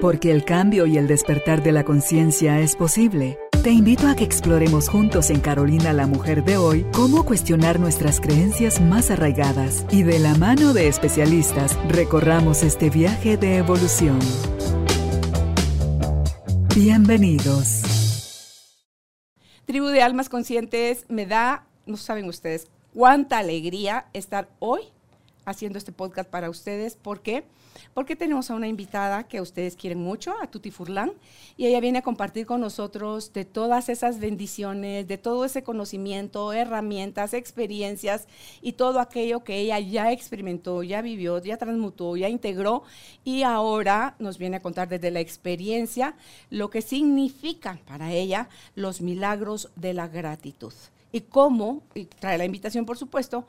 Porque el cambio y el despertar de la conciencia es posible. Te invito a que exploremos juntos en Carolina la Mujer de hoy cómo cuestionar nuestras creencias más arraigadas y de la mano de especialistas recorramos este viaje de evolución. Bienvenidos. Tribu de Almas Conscientes, me da, no saben ustedes, cuánta alegría estar hoy haciendo este podcast para ustedes. ¿Por qué? Porque tenemos a una invitada que ustedes quieren mucho, a Tuti Furlan, y ella viene a compartir con nosotros de todas esas bendiciones, de todo ese conocimiento, herramientas, experiencias y todo aquello que ella ya experimentó, ya vivió, ya transmutó, ya integró y ahora nos viene a contar desde la experiencia lo que significa para ella los milagros de la gratitud y cómo, y trae la invitación por supuesto,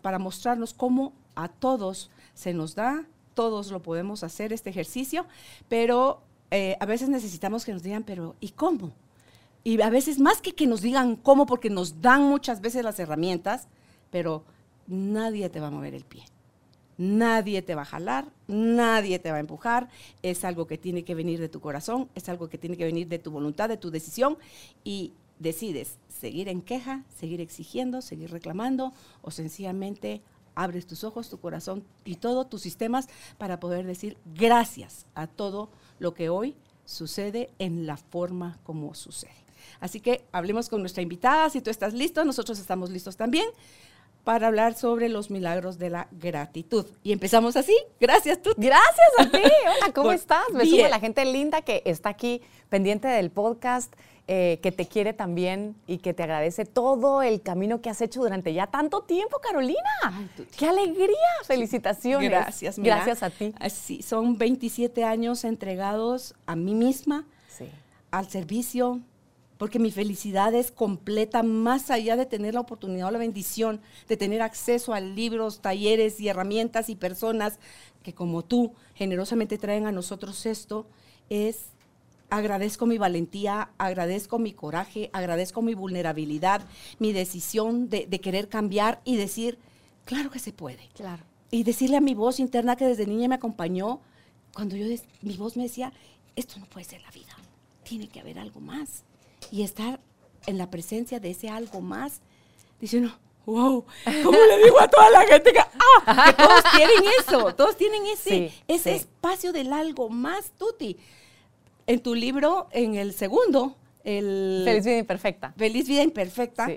para mostrarnos cómo a todos se nos da, todos lo podemos hacer este ejercicio, pero eh, a veces necesitamos que nos digan, pero ¿y cómo? Y a veces más que que nos digan cómo, porque nos dan muchas veces las herramientas, pero nadie te va a mover el pie. Nadie te va a jalar, nadie te va a empujar. Es algo que tiene que venir de tu corazón, es algo que tiene que venir de tu voluntad, de tu decisión. Y decides seguir en queja, seguir exigiendo, seguir reclamando o sencillamente abres tus ojos, tu corazón y todos tus sistemas para poder decir gracias a todo lo que hoy sucede en la forma como sucede. Así que hablemos con nuestra invitada, si tú estás listo, nosotros estamos listos también para hablar sobre los milagros de la gratitud. Y empezamos así. Gracias, tú. Gracias a ti. Hola, ¿cómo estás? Me sumo a la gente linda que está aquí pendiente del podcast. Eh, que te quiere también y que te agradece todo el camino que has hecho durante ya tanto tiempo, Carolina. ¡Qué alegría! Felicitaciones. Gracias, Gracias a ti. Sí, son 27 años entregados a mí misma, al servicio, porque mi felicidad es completa más allá de tener la oportunidad o la bendición de tener acceso a libros, talleres y herramientas y personas que como tú generosamente traen a nosotros esto, es agradezco mi valentía, agradezco mi coraje, agradezco mi vulnerabilidad, mi decisión de, querer cambiar y decir, claro que se puede. Claro. Y decirle a mi voz interna que desde niña me acompañó, cuando yo, mi voz me decía, esto no puede ser la vida, tiene que haber algo más. Y estar en la presencia de ese algo más, diciendo, wow, ¿cómo le digo a toda la gente que, ah, que todos tienen eso, todos tienen ese, ese espacio del algo más, Tuti? En tu libro, en el segundo, el... Feliz vida imperfecta. Feliz vida imperfecta.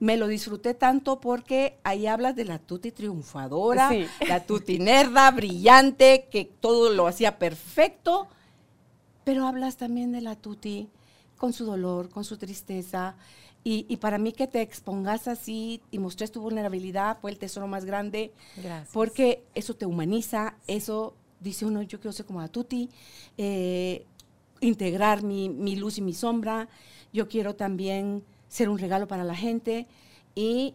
Me lo disfruté tanto porque ahí hablas de la tuti triunfadora, la tuti nerda, brillante, que todo lo hacía perfecto, pero hablas también de la tuti con su dolor, con su tristeza. Y, y, para mí que te expongas así y mostres tu vulnerabilidad fue el tesoro más grande. Gracias. Porque eso te humaniza, eso dice uno, yo quiero ser como la tuti. Eh, integrar mi, luz y mi sombra. Yo quiero también ser un regalo para la gente y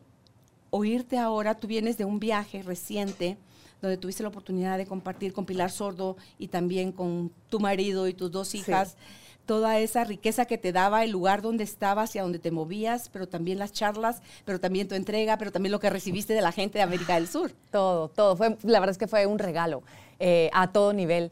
oírte ahora. Tú vienes de un viaje reciente donde tuviste la oportunidad de compartir con Pilar Sordo y también con tu marido y tus dos hijas. Toda esa riqueza que te daba el lugar donde estabas y a donde te movías, pero también las charlas, pero también tu entrega, pero también lo que recibiste de la gente de América del Sur. Todo, todo. Fue, la verdad es que fue un regalo eh, a todo nivel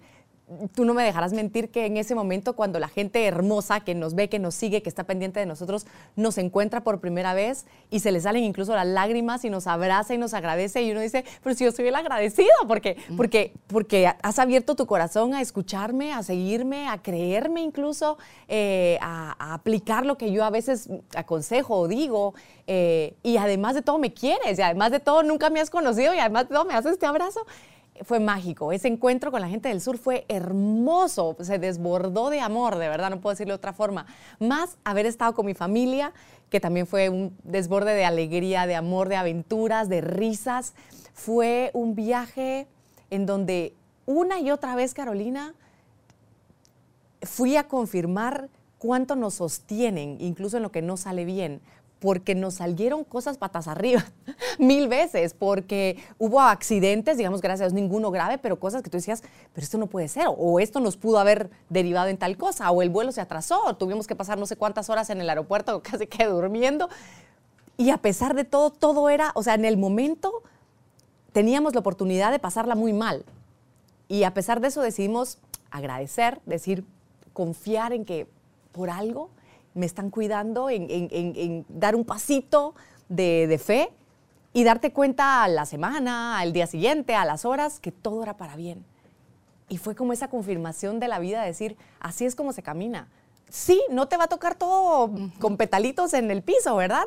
tú no me dejarás mentir que en ese momento cuando la gente hermosa que nos ve, que nos sigue, que está pendiente de nosotros, nos encuentra por primera vez y se le salen incluso las lágrimas y nos abraza y nos agradece y uno dice, pero si yo soy el agradecido porque, porque, porque has abierto tu corazón a escucharme, a seguirme, a creerme incluso, eh, a, aplicar lo que yo a veces aconsejo o digo. Eh, y además de todo me quieres y además de todo nunca me has conocido y además de todo me haces este abrazo fue mágico. Ese encuentro con la gente del sur fue hermoso, se desbordó de amor, de verdad, no puedo decirlo de otra forma. Más haber estado con mi familia, que también fue un desborde de alegría, de amor, de aventuras, de risas. Fue un viaje en donde una y otra vez, Carolina, fui a confirmar cuánto nos sostienen, incluso en lo que no sale bien, porque nos salieron cosas patas arriba mil veces, porque hubo accidentes, digamos, gracias a Dios, ninguno grave, pero cosas que tú decías, pero esto no puede ser, o esto nos pudo haber derivado en tal cosa, o el vuelo se atrasó, tuvimos que pasar no sé cuántas horas en el aeropuerto, casi que durmiendo. Y a pesar de todo, todo era, o sea, en el momento teníamos la oportunidad de pasarla muy mal. Y a pesar de eso decidimos agradecer, decir, confiar en que por algo me están cuidando, en, dar un pasito de, de fe y darte cuenta a la semana, al día siguiente, a las horas, que todo era para bien. Y fue como esa confirmación de la vida, decir, así es como se camina sí, no te va a tocar todo con petalitos en el piso, ¿verdad?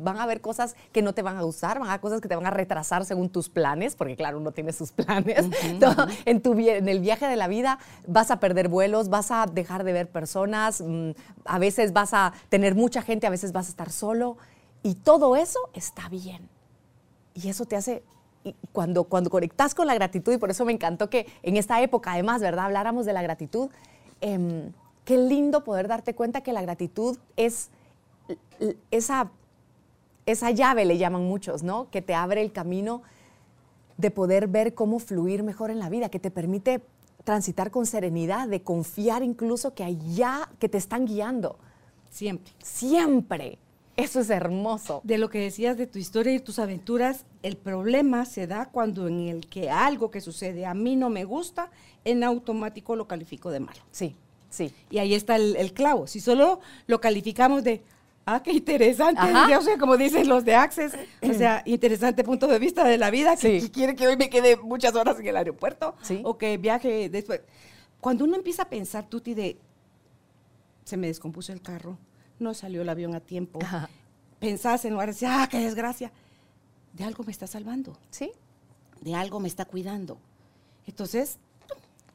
van a haber cosas que no te van a gustar, van a haber cosas que te van a retrasar según tus planes, porque claro, uno tiene sus planes. en, tu, en el viaje de la vida vas a perder vuelos, vas a dejar de ver personas, mm, a veces vas a tener mucha gente, a veces vas a estar solo, y todo eso está bien. Y eso te hace cuando, cuando conectas con la gratitud, y por eso me encantó que en esta época, además, ¿verdad?, habláramos de la gratitud. Em, qué lindo poder darte cuenta que la gratitud es esa, esa llave, le llaman muchos, ¿no? Que te abre el camino de poder ver cómo fluir mejor en la vida, que te permite transitar con serenidad, de confiar incluso que allá, que te están guiando. Siempre. Siempre. Eso es hermoso. De lo que decías de tu historia y tus aventuras, el problema se da cuando en el que algo que sucede a mí no me gusta, en automático lo califico de malo. Sí. Sí. Y ahí está el, clavo. Si solo lo calificamos de, ah, qué interesante, ya, o sea, como dicen los de Access, o sea, interesante punto de vista de la vida, que, quiere que hoy me quede muchas horas en el aeropuerto o que viaje después. Cuando uno empieza a pensar, Tuti, de, se me descompuso el carro, no salió el avión a tiempo, pensás en lugar de decir, ah, qué desgracia, de algo me está salvando. Sí. De algo me está cuidando. Entonces,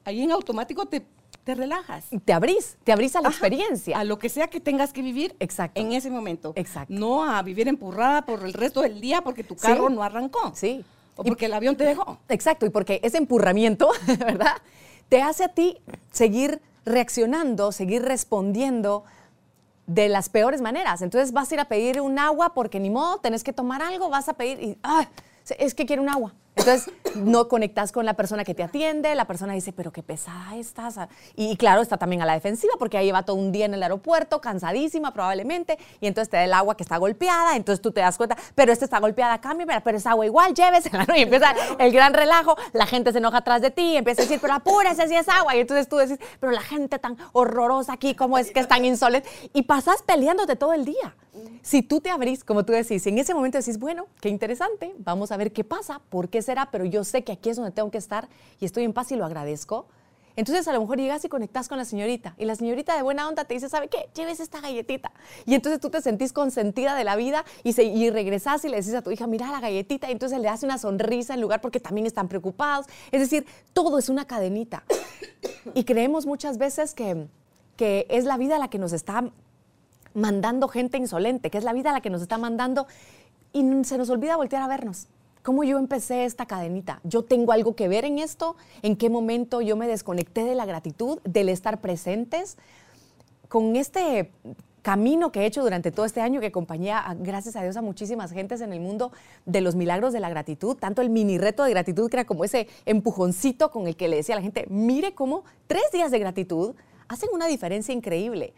ahí en automático te te relajas. Te abrís, te abrís a la experiencia. A lo que sea que tengas que vivir Exacto. en ese momento. Exacto. No a vivir empurrada por el resto del día porque tu carro no arrancó. Sí. O porque el avión te dejó. Exacto, y porque ese empurramiento, ¿verdad? Te hace a ti seguir reaccionando, seguir respondiendo de las peores maneras. Entonces vas a ir a pedir un agua porque ni modo, tenés que tomar algo, vas a pedir y, ah, es que quiero un agua. Entonces, no conectas con la persona que te atiende, la persona dice, pero qué pesada estás. Y, claro, está también a la defensiva porque ahí lleva todo un día en el aeropuerto, cansadísima probablemente, y entonces te da el agua que está golpeada, entonces tú te das cuenta, pero esta está golpeada, cambio, pero es agua igual, llévesela, Y empieza el gran relajo, la gente se enoja atrás de ti, empieza a decir, pero apúrese si es agua, y entonces tú decís, pero la gente tan horrorosa aquí, ¿cómo es que es tan insolente? Y pasas peleándote todo el día. Si tú te abrís, como tú decís, en ese momento decís, bueno, qué interesante, vamos a ver qué pasa, por qué será, pero yo sé que aquí es donde tengo que estar y estoy en paz y lo agradezco. Entonces a lo mejor llegas y conectas con la señorita y la señorita de buena onda te dice, ¿sabe qué? Lleves esta galletita. Y entonces tú te sentís consentida de la vida y, se, y regresas y le dices a tu hija, mira la galletita y entonces le hace una sonrisa en lugar porque también están preocupados. Es decir, todo es una cadenita. Y creemos muchas veces que, que es la vida la que nos está mandando gente insolente, que es la vida la que nos está mandando y se nos olvida voltear a vernos. ¿Cómo yo empecé esta cadenita? ¿Yo tengo algo que ver en esto? ¿En qué momento yo me desconecté de la gratitud, del estar presentes? Con este camino que he hecho durante todo este año, que acompañé, gracias a Dios, a muchísimas gentes en el mundo de los milagros de la gratitud, tanto el mini reto de gratitud, que era como ese empujoncito con el que le decía a la gente, mire cómo tres días de gratitud hacen una diferencia increíble.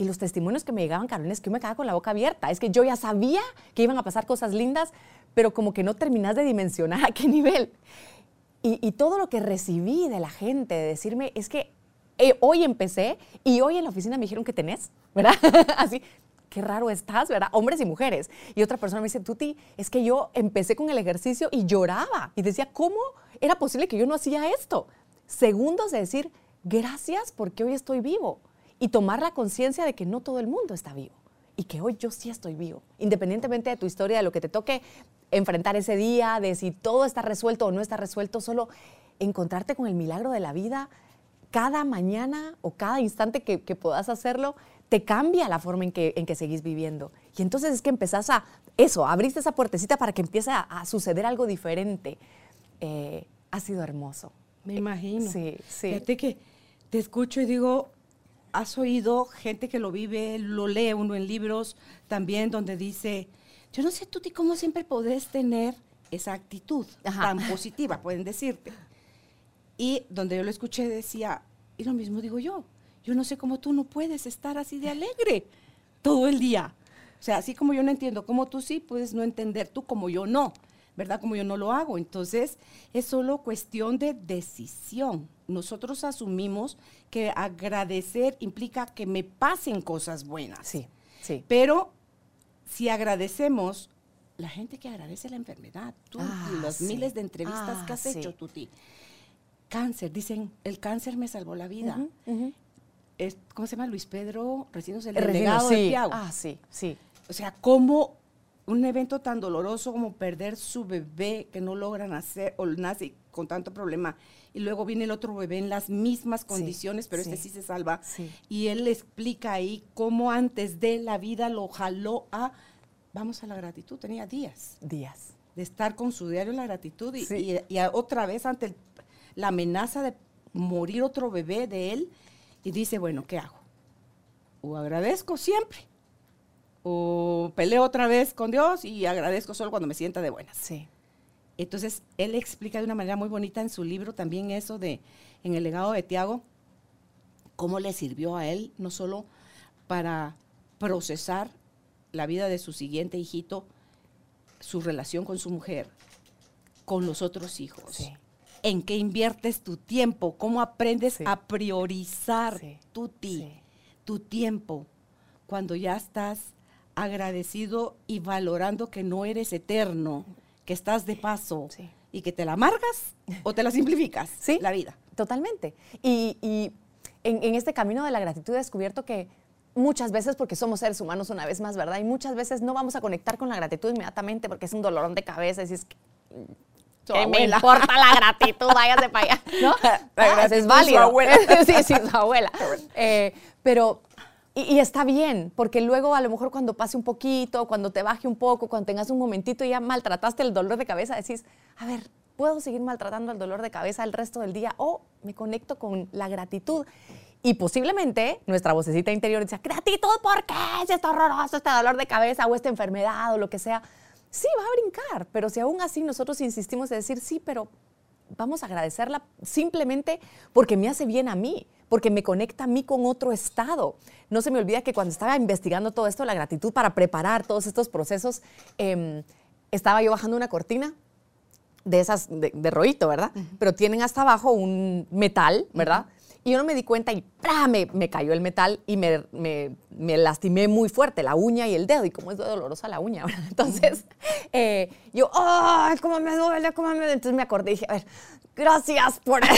Y los testimonios que me llegaban, Carolina, es que yo me quedaba con la boca abierta. Es que yo ya sabía que iban a pasar cosas lindas, pero como que no terminas de dimensionar a qué nivel. Y, todo lo que recibí de la gente, de decirme, es que eh, hoy empecé y hoy en la oficina me dijeron que tenés, ¿verdad? Así, qué raro estás, ¿verdad? Hombres y mujeres. Y otra persona me dice, Tuti, es que yo empecé con el ejercicio y lloraba y decía, ¿cómo era posible que yo no hacía esto? Segundos de decir, gracias porque hoy estoy vivo y tomar la conciencia de que no todo el mundo está vivo y que hoy yo sí estoy vivo, independientemente de tu historia, de lo que te toque enfrentar ese día, de si todo está resuelto o no está resuelto, solo encontrarte con el milagro de la vida cada mañana o cada instante que, puedas hacerlo, te cambia la forma en que, en que seguís viviendo. Y entonces es que empezás a, eso, abriste esa puertecita para que empiece a, suceder algo diferente. Eh, ha sido hermoso. Me imagino. Sí, sí. Fíjate que te escucho y digo, has oído gente que lo vive, lo lee uno en libros también donde dice, yo no sé tú cómo siempre podés tener esa actitud tan positiva, pueden decirte. Y donde yo lo escuché decía, y lo mismo digo yo, yo no sé cómo tú no puedes estar así de alegre todo el día. O sea, así como yo no entiendo cómo tú sí puedes no entender tú como yo no, ¿verdad? Como yo no lo hago. Entonces, es solo cuestión de decisión nosotros asumimos que agradecer implica que me pasen cosas buenas. Sí, sí. Pero si agradecemos, la gente que agradece la enfermedad, tú, Ah, sí. miles de entrevistas Ah, que has sí. hecho, Tuti. Cáncer, dicen, el cáncer me salvó la vida. Es- ¿Cómo se llama? Luis Pedro Recinos, el El delegado Regino, de sí. Piau. Ah, sí, sí. O sea, cómo un evento tan doloroso como perder su bebé que no logra nacer o nace con tanto problema y luego viene el otro bebé en las mismas condiciones, pero este sí, se salva. sí. Y él le explica ahí cómo antes de la vida lo jaló a, vamos a la gratitud, tenía días Días. de estar con su diario la gratitud y, Sí. y- y a- otra vez ante el- la amenaza de morir otro bebé de él y dice, bueno, ¿qué hago? O agradezco siempre o peleo otra vez con Dios y agradezco solo cuando me sienta de buenas. Sí. Entonces, él explica de una manera muy bonita en su libro también eso de, en el legado de Tiago, cómo le sirvió a él, no solo para procesar la vida de su siguiente hijito, su relación con su mujer, con los otros hijos. Sí. En qué inviertes tu tiempo, cómo aprendes Sí. a priorizar Sí. tu ti, tu tiempo, cuando ya estás agradecido y valorando que no eres eterno, que estás de paso Sí. y que te la amargas o te la simplificas, Sí. la vida. Totalmente. Y, y en, en este camino de la gratitud he descubierto que muchas veces, porque somos seres humanos una vez más, ¿verdad? Y muchas veces no vamos a conectar con la gratitud inmediatamente porque es un dolorón de cabeza y Su ¿qué me importa la gratitud? Váyase para allá. ¿No? La Ah, gratitud, es su abuela. sí, sí, su abuela. Eh, pero, y, está bien, porque luego a lo mejor cuando pase un poquito, cuando te baje un poco, cuando tengas un momentito y ya maltrataste el dolor de cabeza, decís, a ver, ¿puedo seguir maltratando el dolor de cabeza el resto del día? O me conecto con la gratitud. Y posiblemente nuestra vocecita interior dice, gratitud, ¿por qué? Si está horroroso este dolor de cabeza o esta enfermedad o lo que sea. Sí, va a brincar, pero si aún así nosotros insistimos en decir, sí, pero vamos a agradecerla simplemente porque me hace bien a mí, porque me conecta a mí con otro estado. No se me olvida que cuando estaba investigando todo esto, la gratitud para preparar todos estos procesos, em, estaba yo bajando una cortina de esas de, de rollito, ¿verdad? Pero tienen hasta abajo un metal, ¿verdad? Y yo no me di cuenta y ¡pra! Me, me cayó el metal y me, me- me lastimé muy fuerte la uña y el dedo. Y como es dolorosa la uña, ¿verdad? Entonces, eh, yo, ¡ay, cómo me duele, cómo me duele! Entonces me acordé y dije, a ver, gracias por...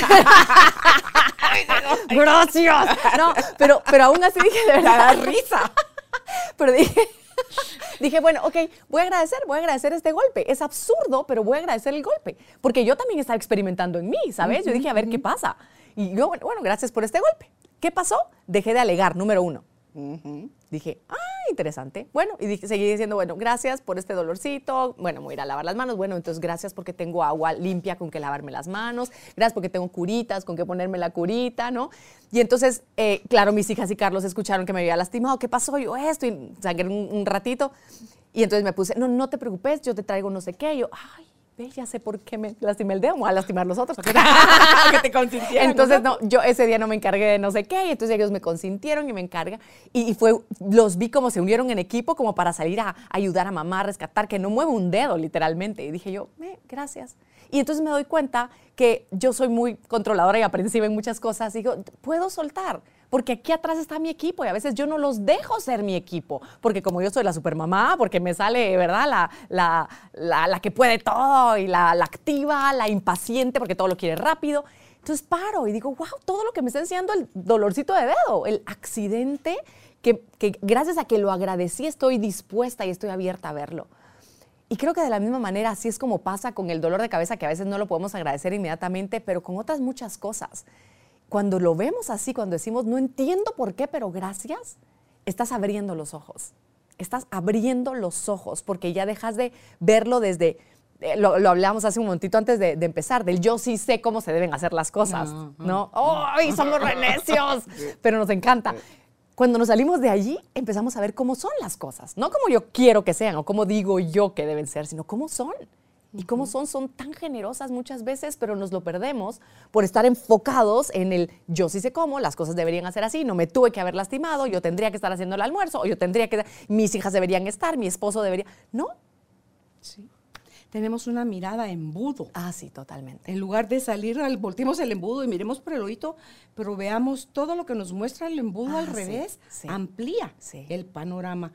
gracias. No, pero, pero aún así dije, de verdad, risa. Pero dije, dije, bueno, ok, voy a agradecer, voy a agradecer este golpe. Es absurdo, pero voy a agradecer el golpe. Porque yo también estaba experimentando en mí, ¿sabes? Yo dije, a ver qué pasa. Y yo, bueno, bueno, gracias por este golpe. ¿Qué pasó? Dejé de alegar, número uno. Dije, ah, interesante. Bueno, y dije, seguí diciendo, bueno, gracias por este dolorcito. Bueno, voy a ir a lavar las manos. Bueno, entonces gracias porque tengo agua limpia con que lavarme las manos. Gracias porque tengo curitas con que ponerme la curita, ¿no? Y entonces, eh, claro, mis hijas y Carlos escucharon que me había lastimado. ¿Qué pasó? Yo esto, y sangré un, un ratito. Y entonces me puse, no, no te preocupes, yo te traigo no sé qué. Yo, ay, ve, ya sé por qué me lastimé el dedo, voy a lastimar los otros. que te consintieran. Entonces, no, yo ese día no me encargué de no sé qué, y entonces ellos me consintieron y me encarga. Y, y fue, los vi como se unieron en equipo, como para salir a, ayudar a mamá a rescatar, que no mueve un dedo, literalmente. Y dije yo, "Eh, gracias. Y entonces me doy cuenta que yo soy muy controladora y aprensiva en muchas cosas. Digo, puedo soltar, porque aquí atrás está mi equipo y a veces yo no los dejo ser mi equipo, porque como yo soy la supermamá, porque me sale, ¿verdad? La, la, la, la que puede todo y la, la activa, la impaciente, porque todo lo quiere rápido. Entonces paro y digo, wow, todo lo que me está enseñando el dolorcito de dedo, el accidente, que, que gracias a que lo agradecí estoy dispuesta y estoy abierta a verlo. Y creo que de la misma manera así es como pasa con el dolor de cabeza, que a veces no lo podemos agradecer inmediatamente, pero con otras muchas cosas. Cuando lo vemos así, cuando decimos, no entiendo por qué, pero gracias, estás abriendo los ojos. Estás abriendo los ojos porque ya dejas de verlo desde, eh, lo, lo hablamos hace un momentito antes de, de empezar, del yo sí sé cómo se deben hacer las cosas, ¿no? ¡Ay, somos renecios! Pero nos encanta. Cuando nos salimos de allí, empezamos a ver cómo son las cosas. No como yo quiero que sean o como digo yo que deben ser, sino cómo son. Y cómo son, son tan generosas muchas veces, pero nos lo perdemos por estar enfocados en el yo sí sé cómo, las cosas deberían hacer así, no me tuve que haber lastimado, yo tendría que estar haciendo el almuerzo, o yo tendría que, mis hijas deberían estar, mi esposo debería. No, tenemos una mirada embudo. Ah, sí, totalmente. En lugar de salir, al, volteemos el embudo y miremos por el oído, pero veamos todo lo que nos muestra el embudo Ah, al sí, revés, sí. amplía Sí. el panorama.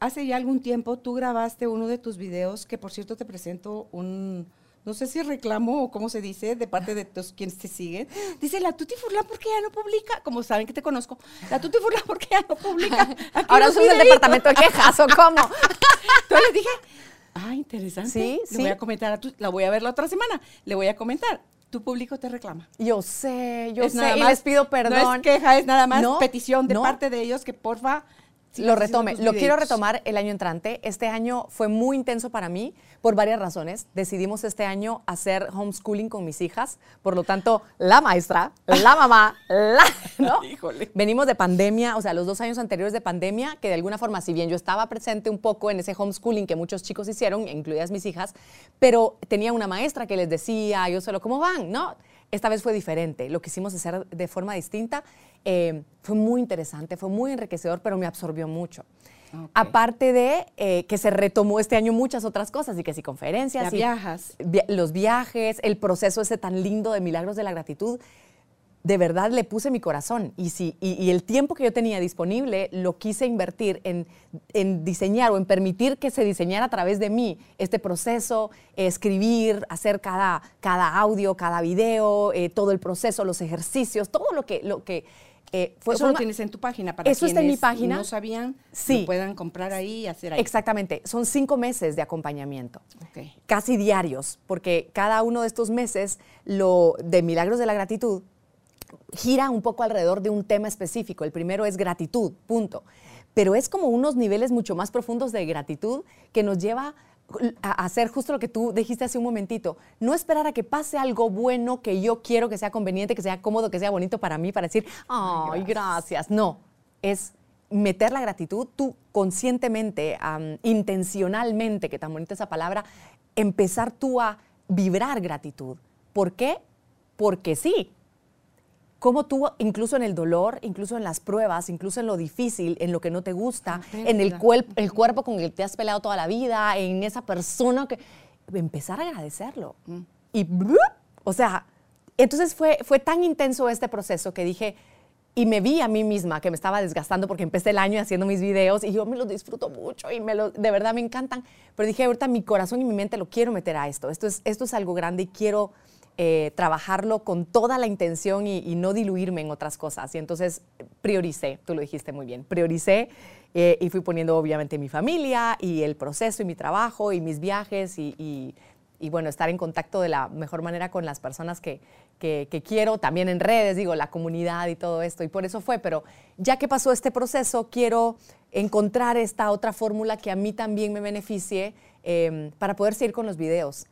Hace ya algún tiempo tú grabaste uno de tus videos, que por cierto te presento un, no sé si reclamo o cómo se dice, de parte de todos quienes te siguen. Dice, la Tuti Furlan, ¿por qué ya no publica? Como saben que te conozco, la Tuti Furlan, ¿por qué ya no publica? Aquí Ahora somos el videitos". departamento de quejas, ¿o cómo? Entonces les dije, ah, interesante. Sí, Le sí. voy a comentar a tu, la voy a ver la otra semana. Le voy a comentar. Tu público te reclama. Yo sé, yo Es sé, nada y más- les pido perdón. No es queja, es nada más No, petición de no. parte de ellos que porfa sigas lo retome. Lo quiero retomar el año entrante. Este año fue muy intenso para mí por varias razones. Decidimos este año hacer homeschooling con mis hijas. Por lo tanto, la maestra, la mamá, la... ¿no? Híjole. Venimos de pandemia, o sea, los dos años anteriores de pandemia, que de alguna forma, si bien yo estaba presente un poco en ese homeschooling que muchos chicos hicieron, incluidas mis hijas, pero tenía una maestra que les decía, yo solo, ¿cómo van? No, esta vez fue diferente. Lo quisimos hacer de forma distinta. Eh, fue muy interesante, fue muy enriquecedor, pero me absorbió mucho. Aparte de eh, que se retomó este año muchas otras cosas, y que sí, conferencias, Ya y viajas. via- los viajes, el proceso ese tan lindo de Milagros de la Gratitud, de verdad le puse mi corazón y, si, y, y el tiempo que yo tenía disponible lo quise invertir en, en diseñar o en permitir que se diseñara a través de mí este proceso, eh, escribir, hacer cada, cada audio, cada video, eh, todo el proceso, los ejercicios, todo lo que... Lo que eh, fue Eso lo tienes en tu página para Eso está en mi quienes página. no sabían, Sí. lo puedan comprar ahí y hacer ahí. Exactamente, son cinco meses de acompañamiento. Casi diarios, porque cada uno de estos meses, lo de Milagros de la Gratitud, gira un poco alrededor de un tema específico. El primero es gratitud, punto. Pero es como unos niveles mucho más profundos de gratitud que nos lleva a hacer justo lo que tú dijiste hace un momentito. No esperar a que pase algo bueno que yo quiero que sea conveniente, que sea cómodo, que sea bonito para mí, para decir, ay, gracias. No, es meter la gratitud, tú conscientemente, intencionalmente, que tan bonita esa palabra, empezar tú a vibrar gratitud. ¿Por qué? Porque sí. Como tú, incluso en el dolor, incluso en las pruebas, incluso en lo difícil, en lo que no te gusta, en el, cuel- el cuerpo con el que te has peleado toda la vida, en esa persona que... Empezar a agradecerlo. Y, ¡blup! o sea, entonces fue, fue tan intenso este proceso que dije, y me vi a mí misma que me estaba desgastando porque empecé el año haciendo mis videos y yo me los disfruto mucho y me lo, de verdad me encantan. Pero dije, ahorita mi corazón y mi mente lo quiero meter a esto. Esto es, esto es algo grande y quiero eh, trabajarlo con toda la intención y, y no diluirme en otras cosas. Y entonces prioricé, tú lo dijiste muy bien, prioricé eh, y fui poniendo obviamente mi familia y el proceso y mi trabajo y mis viajes y, y- y, bueno, estar en contacto de la mejor manera con las personas que, que- que quiero, también en redes, digo, la comunidad y todo esto. Y por eso fue, pero ya que pasó este proceso, quiero encontrar esta otra fórmula que a mí también me beneficie eh, para poder seguir con los videos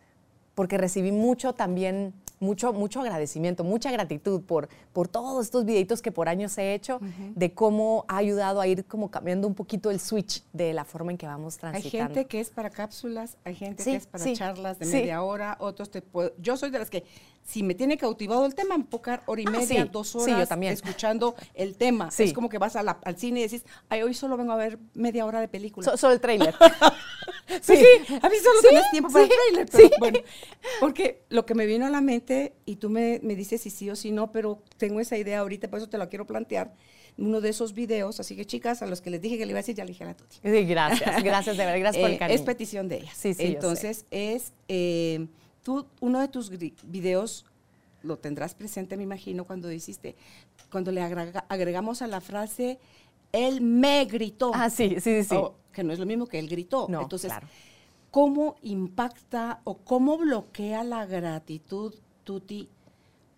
porque recibí mucho también, mucho, mucho agradecimiento, mucha gratitud por, por todos estos videitos que por años he hecho, de cómo ha ayudado a ir como cambiando un poquito el switch de la forma en que vamos Hay transitando. gente que es para cápsulas, hay gente Sí, que es para sí, charlas de sí. media hora, otros te puedo, yo soy de las que si me tiene cautivado el tema, quedar hora y Ah, media, sí, dos sí, horas yo también. escuchando el tema. Sí. Es como que vas a la- al cine y decís, ay, hoy solo vengo a ver media hora de película. So- solo el trailer. Sí, a mí solo Sí, tenés tiempo para sí, el trailer, pero sí. bueno, porque lo que me vino a la mente, y tú me, me dices si sí o si no, pero tengo esa idea ahorita, por eso te la quiero plantear, uno de esos videos, así que chicas, a los que les dije que le iba a decir, ya le dije a la Tuti. Sí, gracias, gracias de verdad, gracias por Eh, el cariño. Es petición de ella. Sí, sí. Entonces, es, eh, tú, uno de tus videos, lo tendrás presente, me imagino, cuando hiciste, cuando le agrega- agregamos a la frase, él me gritó. Ah, sí, sí, sí, sí. O- que no es lo mismo que él gritó. No, Entonces, claro. ¿cómo impacta o cómo bloquea la gratitud, Tuti,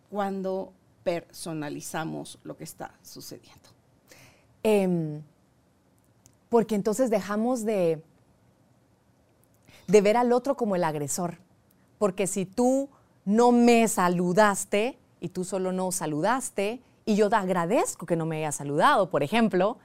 cuando personalizamos lo que está sucediendo? Em, porque entonces dejamos de, de ver al otro como el agresor. Porque si tú no me saludaste y tú solo no saludaste y yo te agradezco que no me hayas saludado, por ejemplo,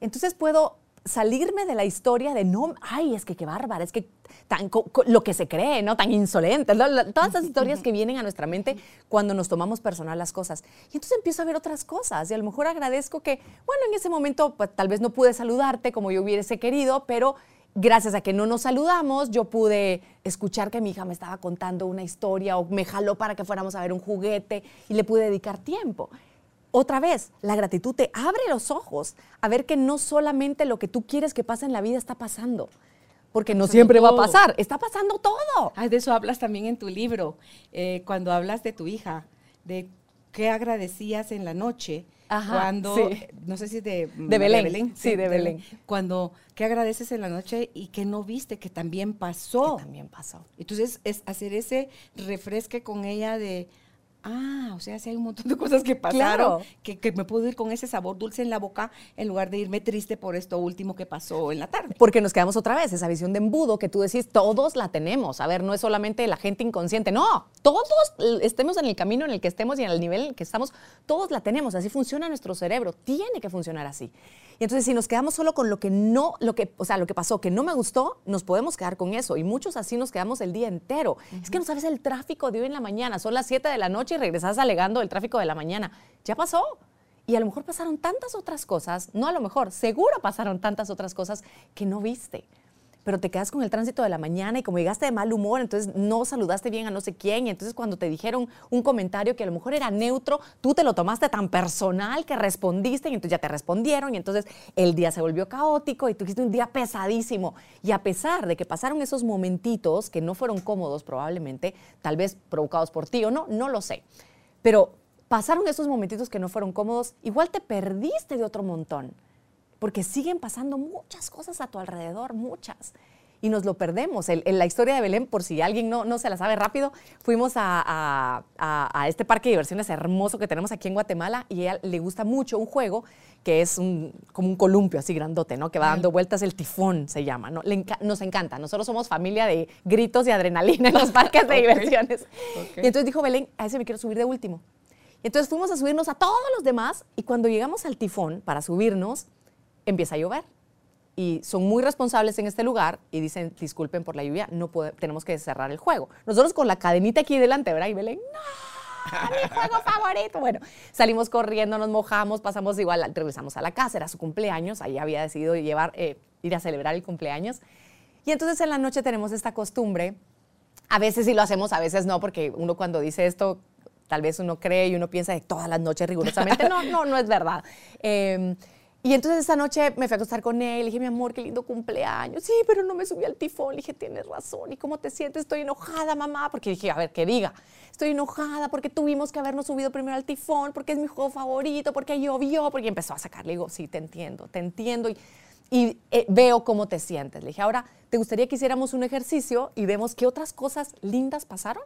entonces puedo salirme de la historia de no, ay, es que qué bárbara, es que tan lo que se cree, ¿no? Tan insolente, todas esas historias que vienen a nuestra mente cuando nos tomamos personal las cosas. Y entonces empiezo a ver otras cosas y a lo mejor agradezco que, bueno, en ese momento pues, tal vez no pude saludarte como yo hubiese querido, pero gracias a que no nos saludamos, yo pude escuchar que mi hija me estaba contando una historia o me jaló para que fuéramos a ver un juguete y le pude dedicar tiempo. Otra vez, la gratitud te abre los ojos a ver que no solamente lo que tú quieres que pase en la vida está pasando, porque no siempre va a pasar, está pasando todo. de eso hablas también en tu libro, eh, cuando hablas de tu hija, de qué agradecías en la noche cuando, no sé si de, de Belén, sí, de, Belén. Cuando, ¿qué agradeces en la noche y que no viste que también pasó? Que también pasó. Entonces, es hacer ese refresque con ella de, ah, o sea, si hay un montón de cosas que pasaron, que, me puedo ir con ese sabor dulce en la boca en lugar de irme triste por esto último que pasó en la tarde. Porque nos quedamos otra vez, esa visión de embudo que tú decís, todos la tenemos. A ver, no es solamente la gente inconsciente, no, todos estemos en el camino en el que estemos y en el nivel en el que estamos, todos la tenemos. Así funciona nuestro cerebro, tiene que funcionar así. Y entonces si nos quedamos solo con lo que no, lo que, o sea, lo que pasó, que no me gustó, nos podemos quedar con eso. Y muchos así nos quedamos el día entero. Es que no sabes el tráfico de hoy en la mañana, son las 7 de la noche y regresas alegando el tráfico de la mañana. Ya pasó. Y a lo mejor pasaron tantas otras cosas, no a lo mejor, seguro pasaron tantas otras cosas que no viste pero te quedas con el tránsito de la mañana y como llegaste de mal humor, entonces no saludaste bien a no sé quién, y entonces cuando te dijeron un comentario que a lo mejor era neutro, tú te lo tomaste tan personal que respondiste y entonces ya te respondieron y entonces el día se volvió caótico y tuviste un día pesadísimo. Y a pesar de que pasaron esos momentitos que no fueron cómodos probablemente, tal vez provocados por ti o no, no lo sé, pero pasaron esos momentitos que no fueron cómodos, igual te perdiste de otro montón porque siguen pasando muchas cosas a tu alrededor, muchas. Y nos lo perdemos. En la historia de Belén, por si alguien no, no se la sabe rápido, fuimos a, este parque de diversiones hermoso que tenemos aquí en Guatemala y a ella le gusta mucho un juego que es un, como un columpio así grandote, ¿no? Que va dando vueltas, el tifón se llama, ¿no? nos encanta. Nosotros somos familia de gritos y adrenalina en los parques de diversiones. Y entonces dijo Belén, a ese me quiero subir de último. Y entonces fuimos a subirnos a todos los demás y cuando llegamos al tifón para subirnos, empieza a llover. Y son muy responsables en este lugar y dicen, disculpen por la lluvia, no tenemos que cerrar el juego. Nosotros con la cadenita aquí delante, ¿verdad? Y Belén, ¡no! mi juego favorito. Bueno, salimos corriendo, nos mojamos, pasamos igual, regresamos a la casa, era su cumpleaños, ahí había decidido llevar, eh, ir a celebrar el cumpleaños. Y entonces en la noche tenemos esta costumbre, a veces sí lo hacemos, a veces no, porque uno cuando dice esto, tal vez uno cree y uno piensa de todas las noches rigurosamente, no, no, no es verdad. Eh, y entonces esa noche me fui a acostar con él, le dije, mi amor, qué lindo cumpleaños. Sí, pero no me subí al tifón. Le dije, tienes razón. ¿Y cómo te sientes? Estoy enojada, mamá. Porque dije, a ver, que diga. Estoy enojada porque tuvimos que habernos subido primero al tifón, porque es mi juego favorito, porque llovió, porque empezó a sacar. Le digo, sí, te entiendo, te entiendo. Y, y eh, veo cómo te sientes. Le dije, ahora, ¿te gustaría que hiciéramos un ejercicio y vemos qué otras cosas lindas pasaron?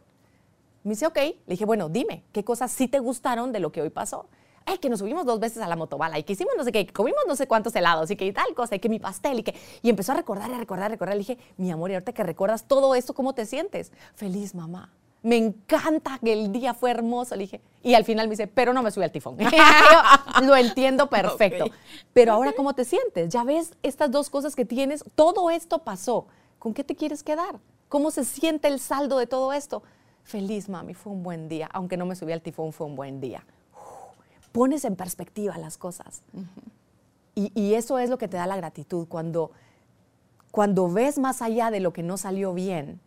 Me dice, ok. Le dije, bueno, dime, ¿qué cosas sí te gustaron de lo que hoy pasó? Ay, que nos subimos dos veces a la motobala y que hicimos no sé qué, que comimos no sé cuántos helados y que tal cosa, y que mi pastel y que... Y empezó a recordar y a recordar y a recordar. Le dije, mi amor, y ahorita que recuerdas todo esto, ¿cómo te sientes? Feliz, mamá. Me encanta que el día fue hermoso. Le dije, y al final me dice, pero no me subí al tifón. lo entiendo perfecto. Pero ahora, ¿cómo te sientes? Ya ves estas dos cosas que tienes, todo esto pasó. ¿Con qué te quieres quedar? ¿Cómo se siente el saldo de todo esto? Feliz, mami, fue un buen día. Aunque no me subí al tifón, fue un buen día pones en perspectiva las cosas. y, eso es lo que te da la gratitud. Cuando, cuando ves más allá de lo que no salió bien,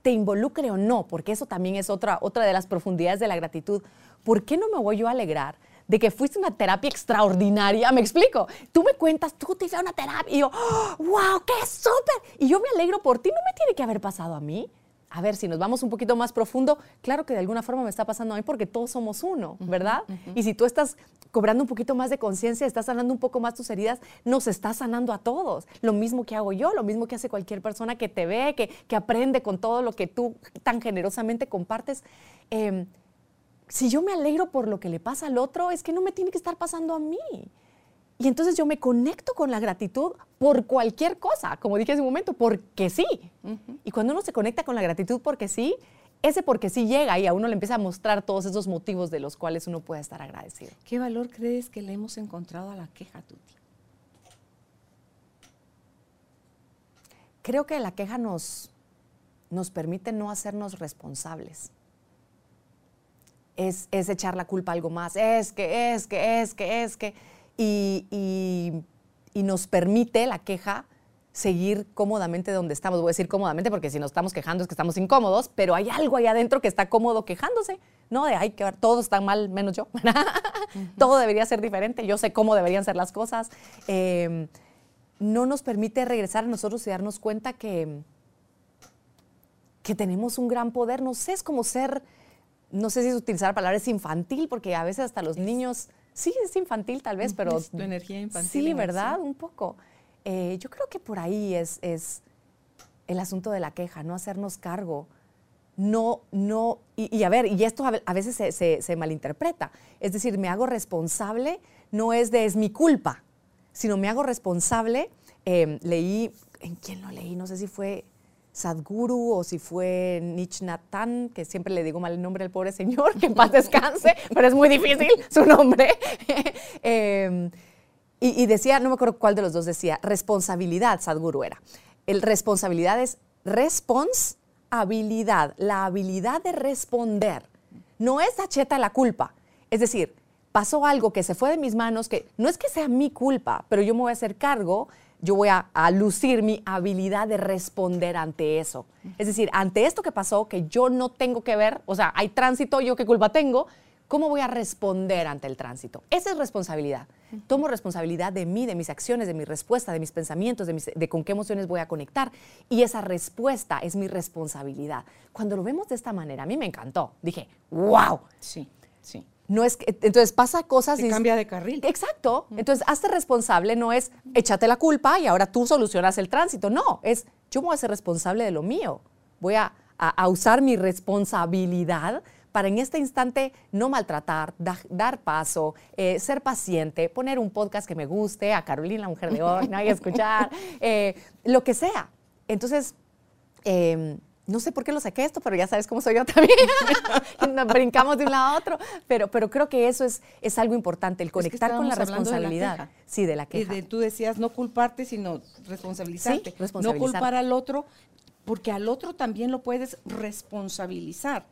te involucre o no, porque eso también es otra, otra de las profundidades de la gratitud. ¿Por qué no me voy yo a alegrar de que fuiste una terapia extraordinaria? Me explico. Tú me cuentas, tú te hiciste una terapia y yo, wow, qué súper. Y yo me alegro por ti. No me tiene que haber pasado a mí a ver, si nos vamos un poquito más profundo, claro que de alguna forma me está pasando a mí porque todos somos uno, ¿verdad? Y si tú estás cobrando un poquito más de conciencia, estás sanando un poco más tus heridas, nos está sanando a todos. Lo mismo que hago yo, lo mismo que hace cualquier persona que te ve, que, que aprende con todo lo que tú tan generosamente compartes. Em, si yo me alegro por lo que le pasa al otro, es que no me tiene que estar pasando a mí. Y entonces yo me conecto con la gratitud por cualquier cosa, como dije hace un momento, porque sí. Y cuando uno se conecta con la gratitud porque sí, ese porque sí llega y a uno le empieza a mostrar todos esos motivos de los cuales uno puede estar agradecido. ¿Qué valor crees que le hemos encontrado a la queja, Tuti? Creo que la queja nos, nos permite no hacernos responsables. Es, es echar la culpa a algo más. Es que, es que, es que, es que y, nos permite la queja seguir cómodamente donde estamos. Voy a decir cómodamente porque si nos estamos quejando es que estamos incómodos, pero hay algo ahí adentro que está cómodo quejándose, ¿no? De, ay, que todos están mal menos yo. Todo debería ser diferente, yo sé cómo deberían ser las cosas. Em, no nos permite regresar a nosotros y darnos cuenta que, que tenemos un gran poder. No sé, es como ser, no sé si es utilizar la palabra es infantil, porque a veces hasta los niños, sí, es infantil tal vez, pero... Es tu energía infantil. Sí, ¿verdad? Un poco. Eh, yo creo que por ahí es, es, el asunto de la queja, no hacernos cargo. No, no, y, a ver, y esto a, veces se, se, malinterpreta. Es decir, me hago responsable, no es de es mi culpa, sino me hago responsable. Em, leí, ¿en quién lo leí? No sé si fue Sadhguru o si fue Nich Natan, que siempre le digo mal el nombre al pobre señor, que en paz descanse, pero es muy difícil su nombre. eh, y, decía, no me acuerdo cuál de los dos decía, responsabilidad, Sadhguru era. El responsabilidad es responsabilidad, la habilidad de responder. No es acheta la culpa. Es decir, pasó algo que se fue de mis manos, que no es que sea mi culpa, pero yo me voy a hacer cargo, yo voy a, a, lucir mi habilidad de responder ante eso. Es decir, ante esto que pasó, que yo no tengo que ver, o sea, hay tránsito, yo qué culpa tengo, ¿cómo voy a responder ante el tránsito? Esa es responsabilidad. Tomo responsabilidad de mí, de mis acciones, de mi respuesta, de mis pensamientos, de, con qué emociones voy a conectar. Y esa respuesta es mi responsabilidad. Cuando lo vemos de esta manera, a mí me encantó. Dije, wow. Sí, sí. No es entonces pasa cosas y cambia de carril. Exacto. Entonces, hazte responsable, no es échate la culpa y ahora tú solucionas el tránsito. No, es yo me voy a ser responsable de lo mío. Voy a, a usar mi responsabilidad para en este instante no maltratar, dar paso, eh, ser paciente, poner un podcast que me guste, a Carolina, la mujer de hoy, nadie escuchar, eh, lo que sea. Entonces, em, no sé por qué lo saqué esto, pero ya sabes cómo soy yo también. brincamos de un lado a otro. Pero, pero creo que eso es, es algo importante, el conectar con la responsabilidad. sí, de la queja. Y tú decías no culparte, sino responsabilizarte. No culpar al otro, porque al otro también lo puedes responsabilizar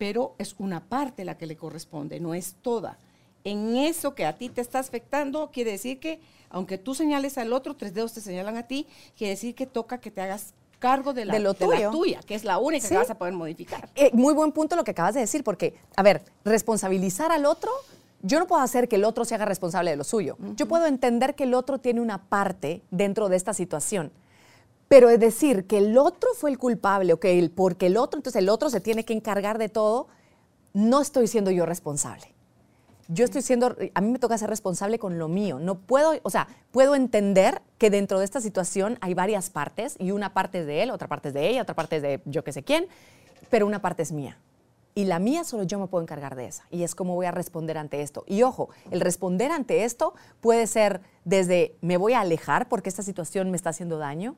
pero es una parte la que le corresponde, no es toda. En eso que a ti te está afectando, quiere decir que, aunque tú señales al otro, tres dedos te señalan a ti, quiere decir que toca que te hagas cargo de la, lo tuya, que es la única que vas a poder modificar. Eh, muy buen punto lo que acabas de decir, porque, a ver, responsabilizar al otro, yo no puedo hacer que el otro se haga responsable de lo suyo. Yo puedo entender que el otro tiene una parte dentro de esta situación. Pero es decir que el otro fue el culpable, o que el, porque el otro, entonces el otro se tiene que encargar de todo, no estoy siendo yo responsable. Yo estoy siendo, a mí me toca ser responsable con lo mío. No puedo, o sea, puedo entender que dentro de esta situación hay varias partes y una parte es de él, otra parte es de ella, otra parte es de yo que sé quién, pero una parte es mía. Y la mía solo yo me puedo encargar de esa. Y es cómo voy a responder ante esto. Y ojo, el responder ante esto puede ser desde me voy a alejar porque esta situación me está haciendo daño,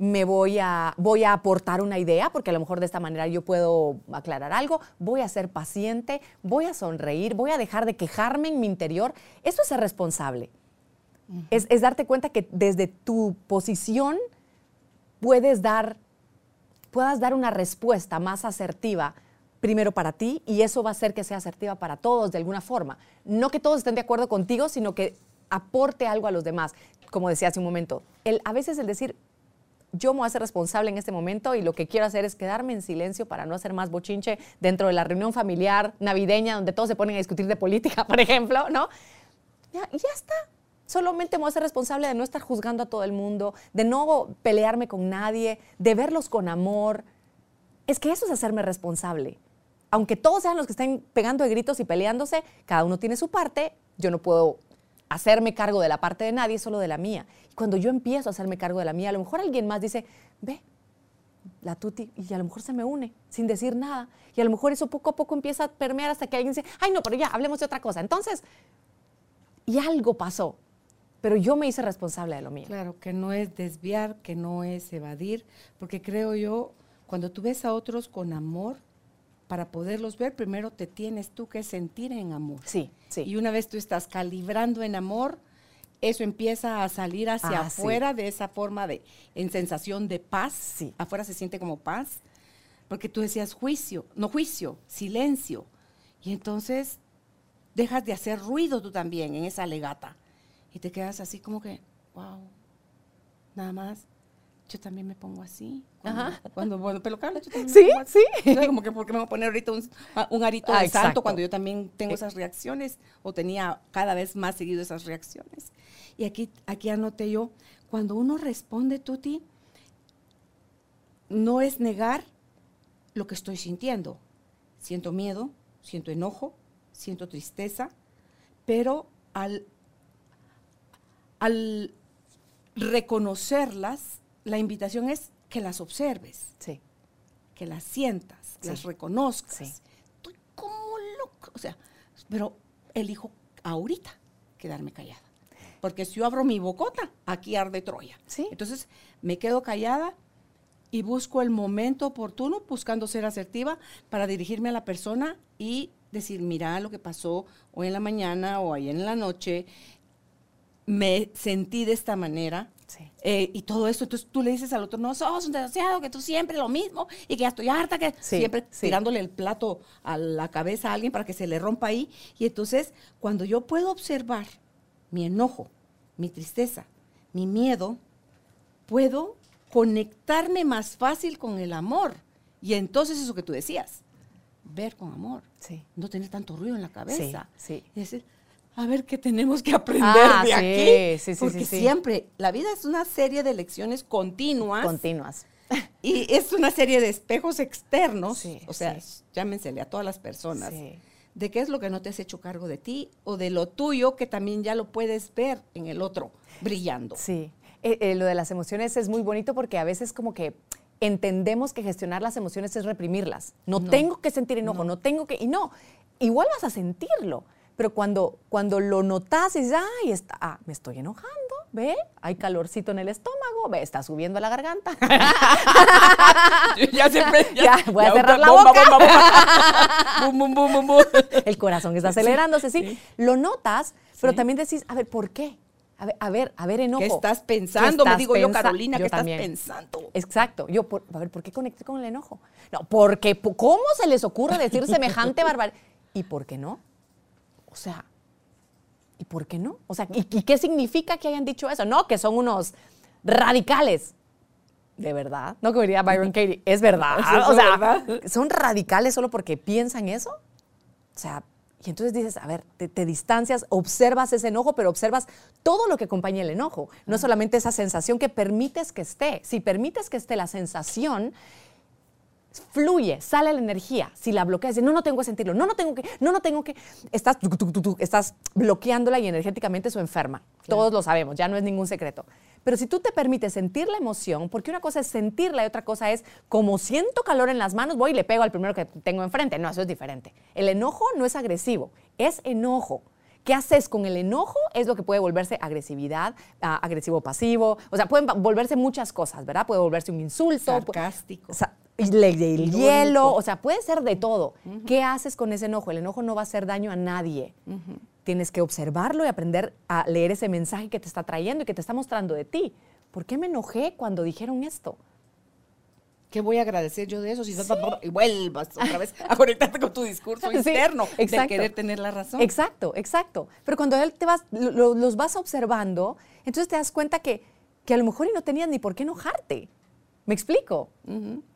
me voy a, voy a aportar una idea, porque a lo mejor de esta manera yo puedo aclarar algo, voy a ser paciente, voy a sonreír, voy a dejar de quejarme en mi interior. Eso es ser responsable. es, es, darte cuenta que desde tu posición puedes dar, puedas dar una respuesta más asertiva primero para ti y eso va a hacer que sea asertiva para todos de alguna forma. No que todos estén de acuerdo contigo, sino que aporte algo a los demás. Como decía hace un momento, el, a veces el decir, yo me voy a ser responsable en este momento y lo que quiero hacer es quedarme en silencio para no hacer más bochinche dentro de la reunión familiar navideña donde todos se ponen a discutir de política, por ejemplo, ¿no? Ya, ya está. Solamente me voy a ser responsable de no estar juzgando a todo el mundo, de no pelearme con nadie, de verlos con amor. Es que eso es hacerme responsable. Aunque todos sean los que estén pegando de gritos y peleándose, cada uno tiene su parte, yo no puedo hacerme cargo de la parte de nadie, solo de la mía. Y cuando yo empiezo a hacerme cargo de la mía, a lo mejor alguien más dice, ve, la tuti, y a lo mejor se me une sin decir nada. Y a lo mejor eso poco a poco empieza a permear hasta que alguien dice, ay, no, pero ya, hablemos de otra cosa. Entonces, y algo pasó, pero yo me hice responsable de lo mío. Claro, que no es desviar, que no es evadir, porque creo yo, cuando tú ves a otros con amor, para poderlos ver, primero te tienes tú que sentir en amor. Sí, sí. Y una vez tú estás calibrando en amor, eso empieza a salir hacia ah, afuera de esa forma de, en sensación de paz. Sí. Afuera se siente como paz. Porque tú decías juicio, no juicio, silencio. Y entonces dejas de hacer ruido tú también en esa legata. Y te quedas así como que, wow, nada más. Yo también me pongo así. Ajá. Cuando, cuando bueno, pelo caro, yo también Sí, me pongo así. sí. Como que, ¿por qué me voy a poner ahorita un, a- un arito Ah, de santo exacto. cuando yo también tengo Eh. esas reacciones? O tenía cada vez más seguido esas reacciones. Y aquí, aquí anoté yo, cuando uno responde, Tuti, no es negar lo que estoy sintiendo. Siento miedo, siento enojo, siento tristeza, pero al, al reconocerlas, la invitación es que las observes, Sí. que las sientas, Sí. las reconozcas. Sí. Estoy como loco, o sea, pero elijo ahorita quedarme callada. Porque si yo abro mi bocota, aquí arde Troya. Sí. Entonces me quedo callada y busco el momento oportuno, buscando ser asertiva para dirigirme a la persona y decir, mira lo que pasó hoy en la mañana o ayer en la noche, me sentí de esta manera. Sí. eh, y todo esto, entonces tú le dices al otro, no, sos un desgraciado, que tú siempre lo mismo y que ya estoy harta, que Sí, siempre sí. tirándole el plato a la cabeza a alguien para que se le rompa ahí. Y entonces, cuando yo puedo observar mi enojo, mi tristeza, mi miedo, puedo conectarme más fácil con el amor. Y entonces eso que tú decías, ver con amor, Sí. no tener tanto ruido en la cabeza. sí. Decir, a ver qué tenemos que aprender Ah, de sí, aquí. sí, sí, porque siempre, la vida es una serie de lecciones continuas Continuas. y es una serie de espejos externos, Sí, o sea, llámensele a todas las personas, de qué es lo que no te has hecho cargo de ti o de lo tuyo que también ya lo puedes ver en el otro, brillando. Sí, Eh, eh, lo de las emociones es muy bonito porque a veces como que entendemos que gestionar las emociones es reprimirlas. No, No. tengo que sentir enojo, no. tengo que... Y no, igual vas a sentirlo, pero cuando, cuando lo notas y dices, ay, está, ah, me estoy enojando, ve, hay calorcito en el estómago, ve, está subiendo la garganta. ya siempre, Ya, voy a cerrar la bomba, boca. bomba, bomba. Bum, bum, bum, bum, bum. el corazón está acelerándose, sí. sí. Lo notas, pero Sí. también decís, a ver, ¿por qué? A ver, a ver, a ver, enojo. ¿Qué estás ¿Qué pensando? Me digo yo, Carolina, yo ¿qué también. estás pensando? Exacto. Yo, por- a ver, ¿por qué conecté con el enojo? No, porque, po- ¿cómo se les ocurre decir semejante barbaridad? ¿Y por qué no? O sea, ¿y por qué no? O sea, ¿y, y qué significa que hayan dicho eso? No, que son unos radicales. ¿De verdad? No, como diría Byron Katie, es verdad. ¿Es eso o sea, verdad? ¿son radicales solo porque piensan eso? O sea, y entonces dices, a ver, te, te distancias, observas ese enojo, pero observas todo lo que acompaña el enojo. No solamente esa sensación que permites que esté. Si permites que esté la sensación, fluye, sale la energía. Si la bloqueas, dices, no, no tengo que sentirlo, no, no tengo que, no, no tengo que, estás, tu, tu, tu, tu, estás bloqueándola y energéticamente eso enferma. Todos lo sabemos, ya no es ningún secreto. Pero si tú te permites sentir la emoción, porque una cosa es sentirla y otra cosa es, como siento calor en las manos, voy y le pego al primero que tengo enfrente. No, eso es diferente. El enojo no es agresivo, es enojo. ¿Qué haces con el enojo? Es lo que puede volverse agresividad, ah, agresivo pasivo. O sea, pueden volverse muchas cosas, ¿verdad? Puede volverse un insulto. Sarcástico. El hielo, o sea, puede ser de todo. ¿Qué haces con ese enojo? El enojo no va a hacer daño a nadie. Tienes que observarlo y aprender a leer ese mensaje que te está trayendo y que te está mostrando de ti. ¿Por qué me enojé cuando dijeron esto? ¿Qué voy a agradecer yo de eso? Si y vuelvas otra vez a conectarte con tu discurso Sí, interno de exacto. querer tener la razón. Exacto, exacto. Pero cuando él te vas, lo- lo- los vas observando, entonces te das cuenta que, que a lo mejor y no tenías ni por qué enojarte. ¿Me explico?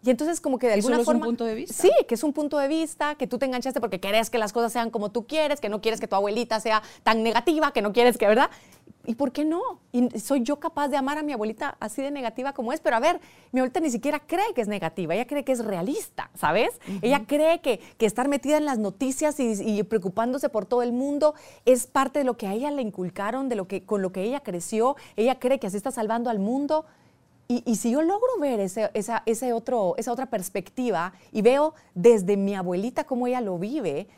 Y entonces como que de alguna solo es un forma... punto de vista. Sí, que es un punto de vista, que tú te enganchaste porque querés que las cosas sean como tú quieres, que no quieres que tu abuelita sea tan negativa, que no quieres que, ¿verdad? ¿Y por qué no? Y soy yo capaz de amar a mi abuelita así de negativa como es, pero a ver, mi abuelita ni siquiera cree que es negativa, ella cree que es realista, ¿sabes? Ella cree que, que estar metida en las noticias y, y preocupándose por todo el mundo es parte de lo que a ella le inculcaron, de lo que, con lo que ella creció, ella cree que así está salvando al mundo. Y, y si yo logro ver ese, esa, ese otro, esa otra perspectiva y veo desde mi abuelita cómo ella lo vive,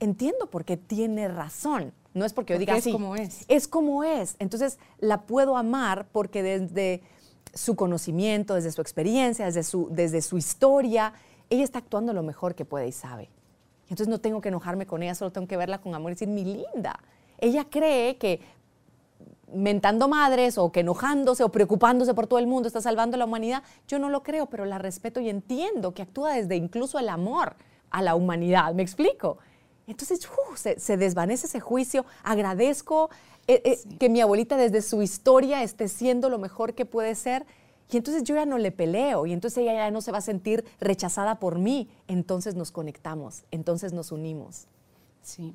entiendo por qué tiene razón. No es porque yo Porque diga es así. como es. Es como es. Entonces la puedo amar porque desde su conocimiento, desde su experiencia, desde su, desde su historia, ella está actuando lo mejor que puede y sabe. Entonces no tengo que enojarme con ella, solo tengo que verla con amor y decir, mi linda. Ella cree que mentando madres o que enojándose o preocupándose por todo el mundo está salvando a la humanidad. Yo no lo creo, pero la respeto y entiendo que actúa desde incluso el amor a la humanidad. ¿Me explico? Entonces ¡uh! se, se desvanece ese juicio. Agradezco eh, eh, que mi abuelita desde su historia esté siendo lo mejor que puede ser Y entonces yo ya no le peleo y entonces ella ya no se va a sentir rechazada por mí. Entonces nos conectamos, entonces nos unimos. Sí.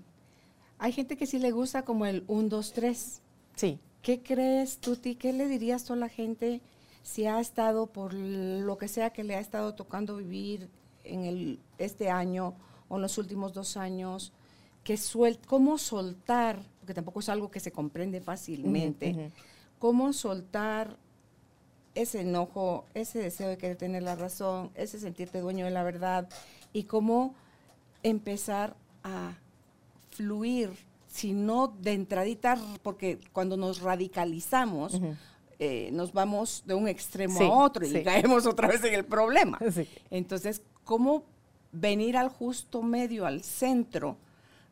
Hay gente que sí le gusta como el 1, 2, 3. Sí. ¿Qué crees, Tuti? ¿Qué le dirías tú a la gente si ha estado por lo que sea que le ha estado tocando vivir en el, este año o en los últimos dos años? Que suel, ¿Cómo soltar? Porque tampoco es algo que se comprende fácilmente. ¿Cómo soltar ese enojo, ese deseo de querer tener la razón, ese sentirte dueño de la verdad y cómo empezar a fluir, si no de entradita, porque cuando nos radicalizamos, eh, nos vamos de un extremo Sí, a otro y sí. caemos otra vez en el problema. Sí. Entonces, ¿cómo venir al justo medio, al centro,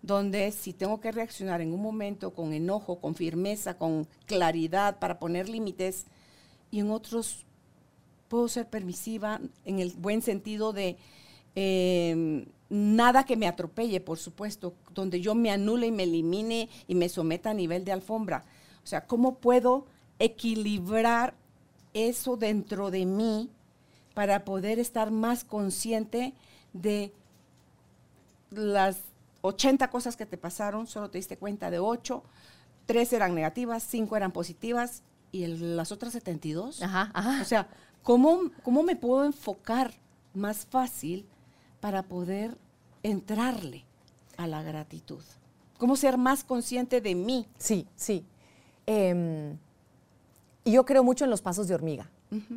donde si tengo que reaccionar en un momento con enojo, con firmeza, con claridad para poner límites, y en otros puedo ser permisiva en el buen sentido de eh, nada que me atropelle, por supuesto, donde yo me anule y me elimine y me someta a nivel de alfombra. O sea, ¿cómo puedo equilibrar eso dentro de mí para poder estar más consciente de las 80 cosas que te pasaron, solo te diste cuenta de 8, 3 eran negativas, 5 eran positivas y el- las otras 72? Ajá, ajá. O sea, ¿cómo, ¿cómo me puedo enfocar más fácil para poder entrarle a la gratitud? ¿Cómo ser más consciente de mí? Sí, sí. Em, yo creo mucho en los pasos de hormiga.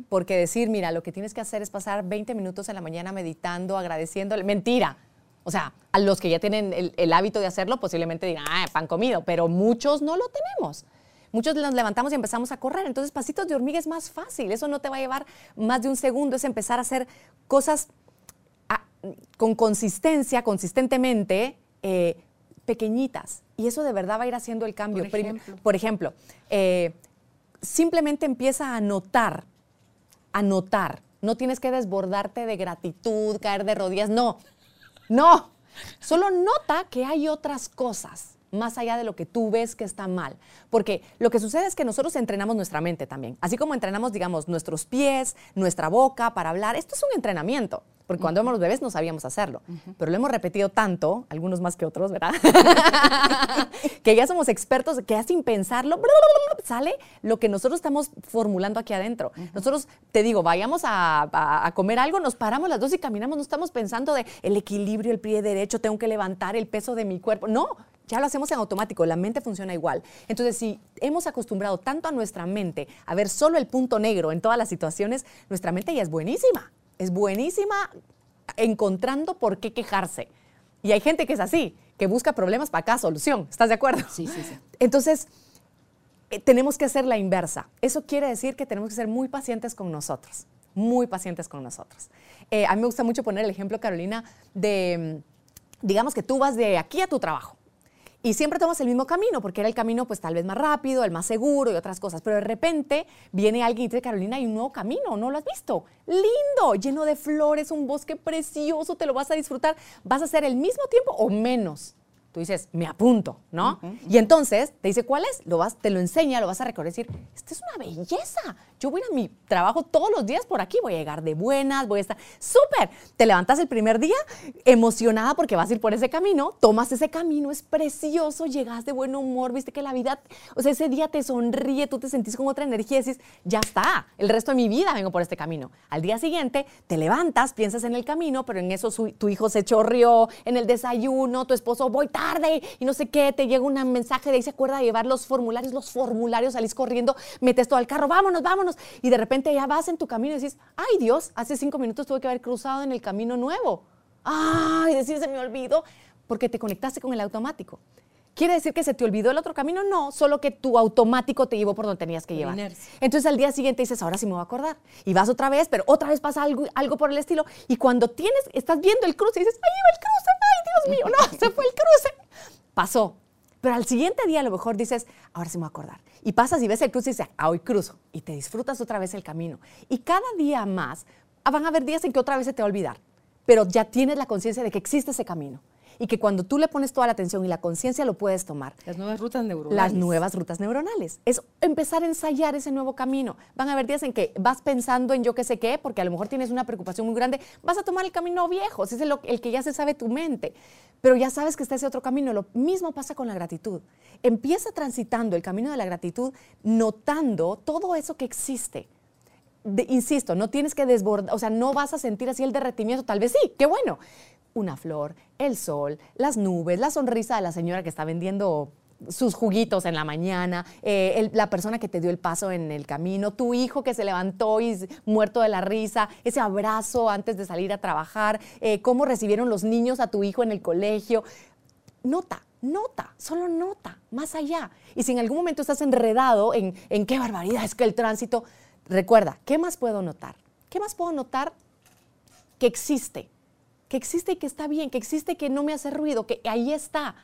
Porque decir, mira, lo que tienes que hacer es pasar 20 minutos en la mañana meditando, agradeciéndole. Mentira. O sea, a los que ya tienen el, el hábito de hacerlo, posiblemente digan, ah, pan comido, pero muchos no lo tenemos. Muchos nos levantamos y empezamos a correr. Entonces, pasitos de hormiga es más fácil. Eso no te va a llevar más de un segundo. Es empezar a hacer cosas con consistencia, consistentemente, eh, pequeñitas. Y eso de verdad va a ir haciendo el cambio. Por Prim- ejemplo. por ejemplo, eh, simplemente empieza a notar, a notar. No tienes que desbordarte de gratitud, caer de rodillas. No, no. Solo nota que hay otras cosas más allá de lo que tú ves que está mal. Porque lo que sucede es que nosotros entrenamos nuestra mente también. Así como entrenamos, digamos, nuestros pies, nuestra boca para hablar. Esto es un entrenamiento. Porque cuando éramos bebés no sabíamos hacerlo. Pero lo hemos repetido tanto, algunos más que otros, ¿verdad? que ya somos expertos, que ya sin pensarlo, sale lo que nosotros estamos formulando aquí adentro. Nosotros, te digo, vayamos a, a- a comer algo, nos paramos las dos y caminamos, no estamos pensando de el equilibrio, el pie derecho, tengo que levantar el peso de mi cuerpo. No, ya lo hacemos en automático, la mente funciona igual. Entonces, si hemos acostumbrado tanto a nuestra mente a ver solo el punto negro en todas las situaciones, nuestra mente ya es buenísima. Es buenísima encontrando por qué quejarse. Y hay gente que es así, que busca problemas para cada solución. ¿Estás de acuerdo? Sí, sí, sí. Entonces, eh, tenemos que hacer la inversa. Eso quiere decir que tenemos que ser muy pacientes con nosotros, muy pacientes con nosotros. Eh, a mí me gusta mucho poner el ejemplo, Carolina, de, mm, digamos que tú vas de aquí a tu trabajo y siempre tomas el mismo camino, porque era el camino pues tal vez más rápido, el más seguro y otras cosas, pero de repente viene alguien y dice, Carolina, hay un nuevo camino, ¿no lo has visto? Lindo, lleno de flores, un bosque precioso, te lo vas a disfrutar, vas a hacer el mismo tiempo o menos. Tú dices, me apunto, ¿no? Y entonces te dice cuál es, lo vas, te lo enseña, lo vas a recorrer y decir, esta es una belleza. Yo voy a ir a mi trabajo todos los días por aquí, voy a llegar de buenas, voy a estar súper. Te levantas el primer día emocionada porque vas a ir por ese camino, tomas ese camino, es precioso, llegas de buen humor, viste que la vida, o sea, ese día te sonríe, tú te sentís con otra energía y dices, ya está, el resto de mi vida vengo por este camino. Al día siguiente te levantas, piensas en el camino, pero en eso su- tu hijo se chorrió, en el desayuno, tu esposo, voy y no sé qué, te llega un mensaje de ahí, se acuerda de llevar los formularios, los formularios, salís corriendo, metes todo al carro, vámonos, vámonos, y de repente ya vas en tu camino y dices, ay Dios, hace cinco minutos tuve que haber cruzado en el camino nuevo. Ay, decir, se me olvidó, porque te conectaste con el automático. ¿Quiere decir que se te olvidó el otro camino? No, solo que tu automático te llevó por donde tenías que llevar. inercia. Entonces al día siguiente dices, ahora sí me voy a acordar. Y vas otra vez, pero otra vez pasa algo, algo por el estilo. Y cuando tienes, estás viendo el cruce y dices, ahí va el cruce, ay Dios mío, no, se fue el cruce. Pasó. Pero al siguiente día a lo mejor dices, ahora sí me voy a acordar. Y pasas y ves el cruce y dices, ah, hoy cruzo. Y te disfrutas otra vez el camino. Y cada día más van a haber días en que otra vez se te va a olvidar. Pero ya tienes la conciencia de que existe ese camino. Y que cuando tú le pones toda la atención y la conciencia lo puedes tomar. Las nuevas rutas neuronales. Las nuevas rutas neuronales. Es empezar a ensayar ese nuevo camino. Van a haber días en que vas pensando en yo qué sé qué, porque a lo mejor tienes una preocupación muy grande, vas a tomar el camino viejo, ese es el, el que ya se sabe tu mente, pero ya sabes que está ese otro camino. Lo mismo pasa con la gratitud. Empieza transitando el camino de la gratitud, notando todo eso que existe insisto, no tienes que desbordar, o sea, no vas a sentir así el derretimiento, tal vez sí, qué bueno. Una flor, el sol, las nubes, la sonrisa de la señora que está vendiendo sus juguitos en la mañana, eh, la persona que te dio el paso en el camino, tu hijo que se levantó y muerto de la risa, ese abrazo antes de salir a trabajar, eh, cómo recibieron los niños a tu hijo en el colegio. Nota, nota, solo nota, más allá. Y si en algún momento estás enredado en, en qué barbaridad es que el tránsito, Recuerda, ¿qué más puedo notar? ¿Qué más puedo notar que existe? Que existe y que está bien, que existe y que no me hace ruido, que ahí está.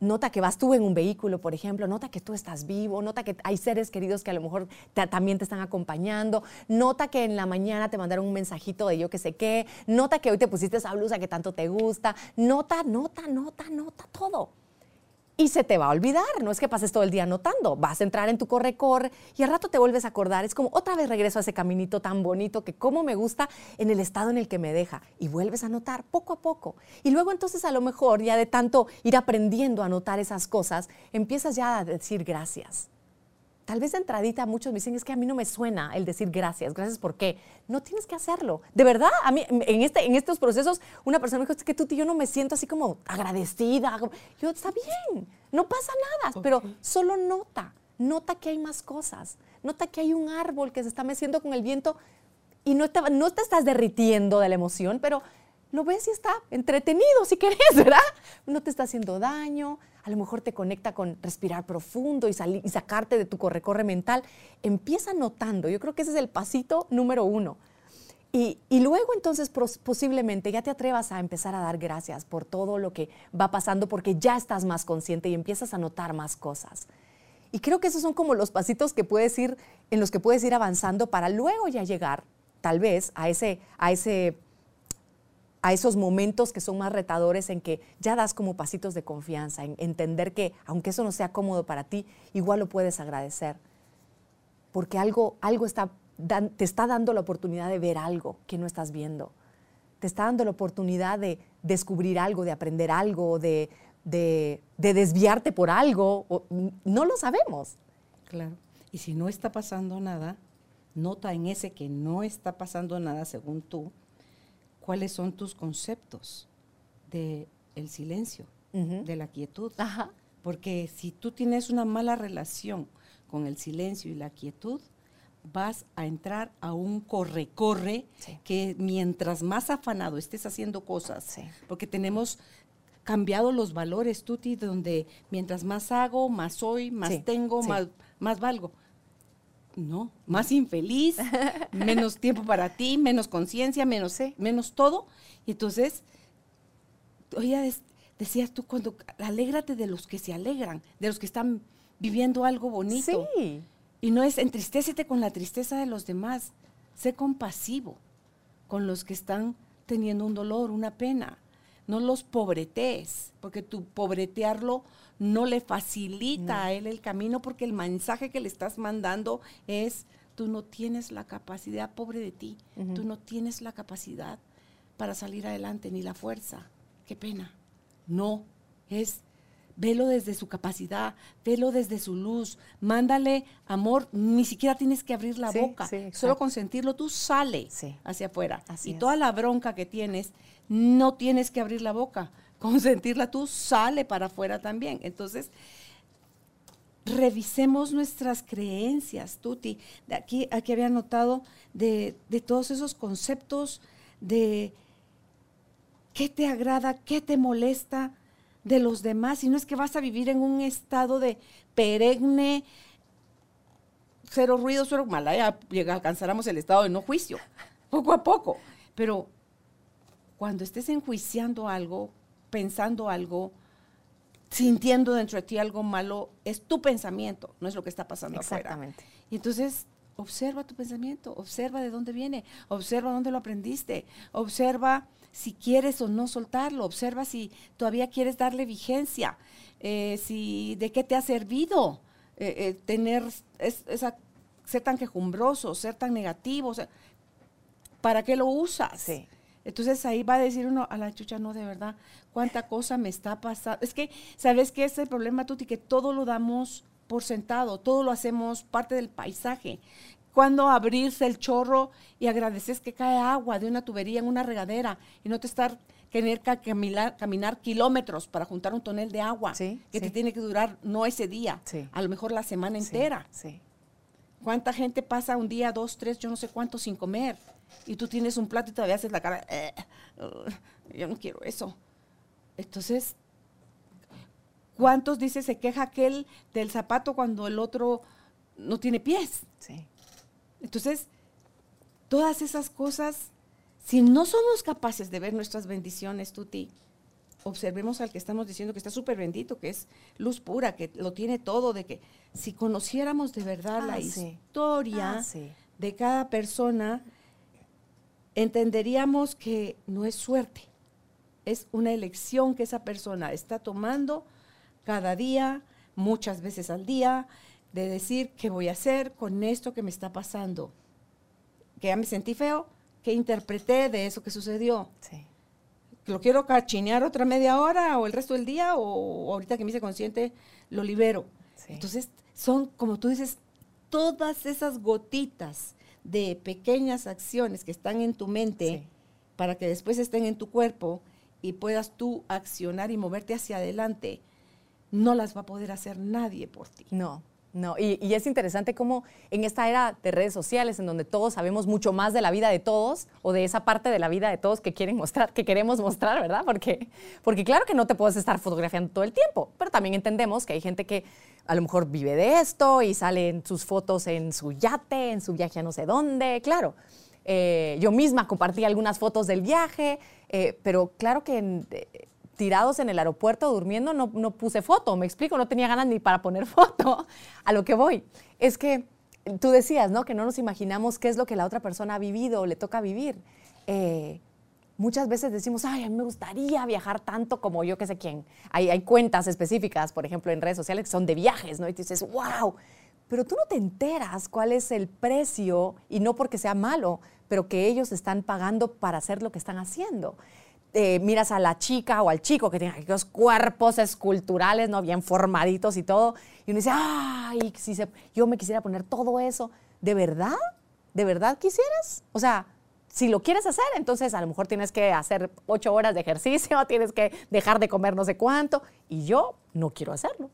Nota que vas tú en un vehículo, por ejemplo, nota que tú estás vivo, nota que hay seres queridos que a lo mejor también te están acompañando, nota que en la mañana te mandaron un mensajito de yo que sé qué, nota que hoy te pusiste esa blusa que tanto te gusta, nota, nota, nota, nota todo y se te va a olvidar. No es que pases todo el día anotando. Vas a entrar en tu corre-corre y al rato te vuelves a acordar. Es como otra vez regreso a ese caminito tan bonito que como me gusta en el estado en el que me deja. Y vuelves a anotar poco a poco. Y luego entonces a lo mejor ya de tanto ir aprendiendo a anotar esas cosas, empiezas ya a decir gracias tal vez de entradita muchos me dicen, es que a mí no me suena el decir gracias, gracias por qué. No tienes que hacerlo. De verdad, a mí en, este, en estos procesos una persona me dijo, es que tú y yo no me siento así como agradecida. Yo, está bien, no pasa nada, pero solo nota, nota que hay más cosas. Nota que hay un árbol que se está meciendo con el viento y no te, no te estás derritiendo de la emoción, pero lo ves y está entretenido si querés, ¿verdad? No te está haciendo daño, a lo mejor te conecta con respirar profundo y, sacarte de tu corre-corre mental. Empieza notando, yo creo que ese es el pasito número uno. Y, y, luego entonces posiblemente ya te atrevas a empezar a dar gracias por todo lo que va pasando porque ya estás más consciente y empiezas a notar más cosas. Y creo que esos son como los pasitos que puedes ir, en los que puedes ir avanzando para luego ya llegar tal vez a ese, a ese a esos momentos que son más retadores en que ya das como pasitos de confianza, en entender que aunque eso no sea cómodo para ti, igual lo puedes agradecer. Porque algo, algo está, te está dando la oportunidad de ver algo que no estás viendo. Te está dando la oportunidad de descubrir algo, de aprender algo, de, de, de desviarte por algo. no lo sabemos. Claro. Y si no está pasando nada, nota en ese que no está pasando nada según tú, cuáles son tus conceptos del el silencio, de la quietud. Porque si tú tienes una mala relación con el silencio y la quietud, vas a entrar a un corre-corre que mientras más afanado estés haciendo cosas, porque tenemos cambiado los valores, Tuti, donde mientras más hago, más soy, más tengo, más, más valgo no, más infeliz, menos tiempo para ti, menos conciencia, menos, menos todo. Y entonces, oye, decías tú, cuando alégrate de los que se alegran, de los que están viviendo algo bonito. Sí. Y no es entristécete con la tristeza de los demás. Sé compasivo con los que están teniendo un dolor, una pena. No los pobretees, porque tu pobretearlo no le facilita a él el camino porque el mensaje que le estás mandando es, tú no tienes la capacidad, pobre de ti, tú no tienes la capacidad para salir adelante ni la fuerza. Qué pena. No, es velo desde su capacidad, velo desde su luz, mándale amor, ni siquiera tienes que abrir la boca, solo con sentirlo tú sale hacia afuera. y toda la bronca que tienes, no tienes que abrir la boca, consentirla tú, sale para afuera también. Entonces, revisemos nuestras creencias, Tuti. De aquí, aquí había notado de, todos esos conceptos de qué te agrada, qué te molesta de los demás. Y no es que vas a vivir en un estado de perenne, cero ruido, cero mala, ya alcanzáramos el estado de no juicio, poco a poco. Pero cuando estés enjuiciando algo, pensando algo, sintiendo dentro de ti algo malo, es tu pensamiento, no es lo que está pasando Exactamente. Y entonces observa tu pensamiento, observa de dónde viene, observa dónde lo aprendiste, observa si quieres o no soltarlo, observa si todavía quieres darle vigencia, eh, si de qué te ha servido eh, eh, tener esa, ser tan quejumbroso, ser tan negativo, ¿para qué lo usas? Entonces ahí va a decir uno, a la chucha, no, de verdad, cuánta cosa me está pasando. Es que, ¿sabes qué es el problema, Tuti? Que todo lo damos por sentado, todo lo hacemos parte del paisaje. Cuando abrirse el chorro y agradeces que cae agua de una tubería en una regadera y no te estar tener que caminar, caminar kilómetros para juntar un tonel de agua que te tiene que durar no ese día, a lo mejor la semana entera. ¿Cuánta gente pasa un día, dos, tres, yo no sé cuánto sin comer? y tú tienes un plato y todavía haces la cara, eh, yo no quiero eso. Entonces, ¿cuántos dice se queja aquel del zapato cuando el otro no tiene pies? Sí. Entonces, todas esas cosas, si no somos capaces de ver nuestras bendiciones, Tuti, observemos al que estamos diciendo que está súper bendito, que es luz pura, que lo tiene todo, de que si conociéramos de verdad la ah, historia ah, de cada persona, entenderíamos que no es suerte, es una elección que esa persona está tomando cada día, muchas veces al día, de decir qué voy a hacer con esto que me está pasando. Que ya me sentí feo, ¿qué interpreté de eso que sucedió? Sí. ¿Lo quiero cachinear otra media hora o el resto del día o, ahorita que me hice consciente lo libero? Entonces, son, como tú dices, todas esas gotitas de pequeñas acciones que están en tu mente para que después estén en tu cuerpo y puedas tú accionar y moverte hacia adelante, no las va a poder hacer nadie por ti. No, no, y, es interesante cómo en esta era de redes sociales, en donde todos sabemos mucho más de la vida de todos, o de esa parte de la vida de todos que quieren mostrar, que queremos mostrar, ¿verdad? Porque, porque claro que no te puedes estar fotografiando todo el tiempo, pero también entendemos que hay gente que a lo mejor vive de esto y salen sus fotos en su yate, en su viaje a no sé dónde, claro. Eh, yo misma compartí algunas fotos del viaje, eh, pero claro que eh, tirados en el aeropuerto durmiendo no, no, puse foto, me explico, no tenía ganas ni para poner foto. A lo que voy es que tú decías, ¿no? Que no nos imaginamos qué es lo que la otra persona ha vivido o le toca vivir muchas veces decimos, ay, a mí me gustaría viajar tanto como yo que sé quién. Hay, hay cuentas específicas, por ejemplo, en redes sociales que son de viajes, ¿no? Y dices, wow, pero tú no te enteras cuál es el precio, y no porque sea malo, pero que ellos están pagando para hacer lo que están haciendo. Eh, miras a la chica o al chico que tiene aquellos cuerpos esculturales, ¿no? Bien formaditos y todo, y uno dice, ay, si yo me quisiera poner todo eso. ¿De verdad? ¿De verdad quisieras? O sea, si lo quieres hacer, entonces a lo mejor tienes que hacer ocho horas de ejercicio, tienes que dejar de comer no sé cuánto. Y yo no quiero hacerlo.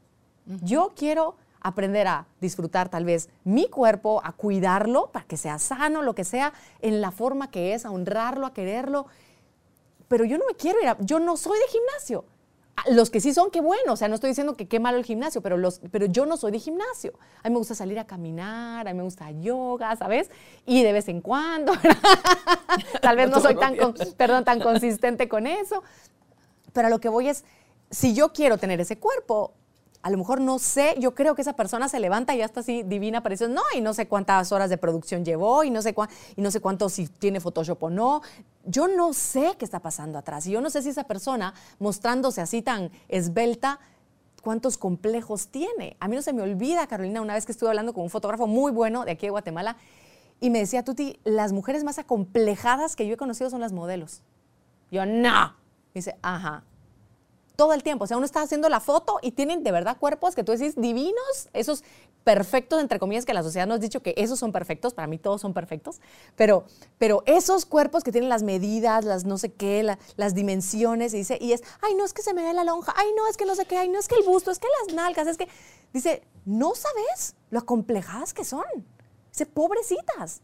Yo quiero aprender a disfrutar tal vez mi cuerpo, a cuidarlo para que sea sano, lo que sea, en la forma que es, a honrarlo, a quererlo. Pero yo no me quiero ir a, yo no soy de gimnasio. Los que sí son, qué bueno. O sea, no estoy diciendo que qué malo el gimnasio, pero, los, pero yo no soy de gimnasio. A mí me gusta salir a caminar, a mí me gusta yoga, ¿sabes? Y de vez en cuando. Tal vez no soy tan, perdón, tan consistente con eso. Pero a lo que voy es, si yo quiero tener ese cuerpo, a lo mejor no sé, yo creo que esa persona se levanta y ya está así divina, parece, no, y no sé cuántas horas de producción llevó, y no sé, y no sé cuánto si tiene Photoshop o no. Yo no sé qué está pasando atrás, y yo no sé si esa persona, mostrándose así tan esbelta, cuántos complejos tiene. A mí no se me olvida, Carolina, una vez que estuve hablando con un fotógrafo muy bueno de aquí de Guatemala, y me decía, Tuti, las mujeres más acomplejadas que yo he conocido son las modelos. Yo, no. dice, ajá, todo el tiempo. O sea, uno está haciendo la foto y tienen de verdad cuerpos que tú decís divinos, esos perfectos, entre comillas, que la sociedad nos ha dicho que esos son perfectos, para mí todos son perfectos, pero, pero esos cuerpos que tienen las medidas, las no sé qué, las dimensiones, y dice, y es, ay, no es que se me ve la lonja, ay, no es que no sé qué, ay, no es que el busto, es que las nalgas, es que, dice, no sabes lo acomplejadas que son. Dice, pobrecitas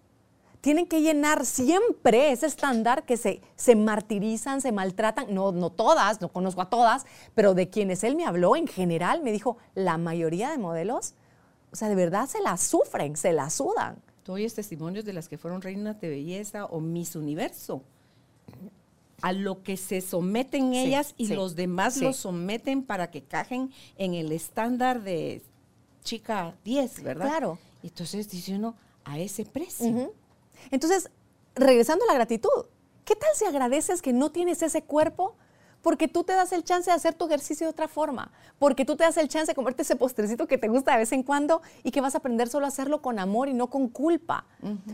tienen que llenar siempre ese estándar que se, se martirizan, se maltratan, no, no todas, no conozco a todas, pero de quienes él me habló en general, me dijo, la mayoría de modelos, o sea, de verdad se la sufren, se la sudan. Tú oyes testimonios de las que fueron reinas de belleza o Miss Universo a lo que se someten ellas y los demás los someten para que cajen en el estándar de chica 10, ¿verdad? Claro. Entonces dice uno, a ese precio. Entonces, regresando a la gratitud, ¿Qué tal si agradeces que no tienes ese cuerpo? Porque tú te das el chance de hacer tu ejercicio de otra forma, porque tú te das el chance de comerte ese postrecito que te gusta de vez en cuando y que vas a aprender solo a hacerlo con amor y no con culpa.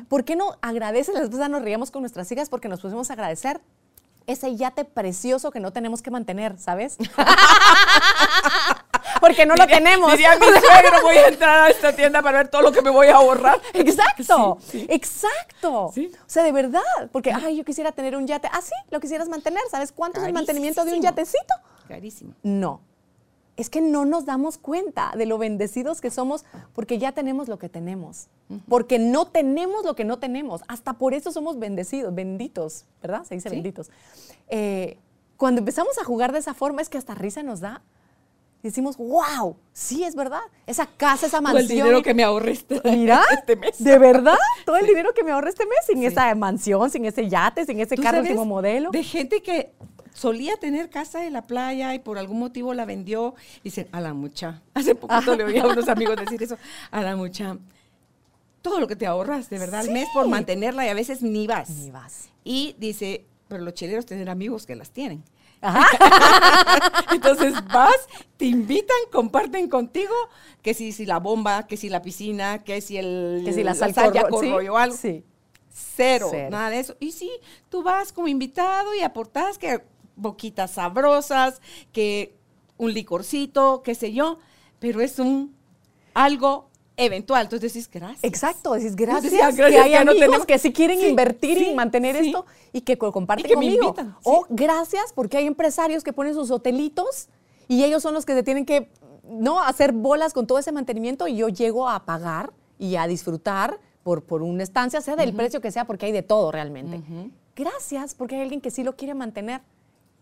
¿Por qué no agradeces? Las veces nos reíamos con nuestras hijas porque nos pusimos a agradecer ese yate precioso que no tenemos que mantener, ¿sabes? Porque no lo tenemos. Diría mi suegro, voy a entrar a esta tienda para ver todo lo que me voy a ahorrar. Exacto, Sí, sí. exacto. Sí. O sea, de verdad, porque, ay, yo quisiera tener un yate. Ah, sí, lo quisieras mantener. ¿Sabes cuánto es el mantenimiento de un yatecito? Carísimo. No. Es que no nos damos cuenta de lo bendecidos que somos porque ya tenemos lo que tenemos. Porque no tenemos lo que no tenemos. Hasta por eso somos bendecidos, benditos, ¿verdad? Se dice benditos. Eh, cuando empezamos a jugar de esa forma es que hasta risa nos da. Y decimos, wow, sí es verdad. Esa casa, esa Todo mansión. el dinero que me ahorré este, Mira, este mes. de verdad, todo el dinero que me ahorré este mes sin esa mansión, sin ese yate, sin ese ¿Tú carro último modelo. De gente que solía tener casa en la playa y por algún motivo la vendió. Dicen, a la mucha. Hace poquito le oí a unos amigos decir eso. A la mucha. Todo lo que te ahorras, de verdad, al mes por Sí. mantenerla y a veces ni vas. Ni vas. Y dice, pero los chileros tienen amigos que las tienen. Ajá. Entonces vas, te invitan, comparten contigo, que si, si la bomba, que si la piscina, que si el Que si la sal ya corro- sí, corroyó algo. Sí. Cero, Cero. nada de eso. Y sí, tú vas como invitado y aportas que boquitas sabrosas, que un licorcito, qué sé yo, pero es un algo eventual. Entonces decís, gracias. Exacto, decís gracias, decía, que gracias hay que no amigos tenemos- que sí quieren Sí, invertir sí, y mantener sí. esto y que co- comparten Y que me conmigo. invitan, O gracias porque hay empresarios que ponen sus hotelitos y ellos son los que se tienen que no hacer bolas con todo ese mantenimiento y yo llego a pagar y a disfrutar por, por una estancia, sea del precio que sea, porque hay de todo realmente. Gracias porque hay alguien que sí lo quiere mantener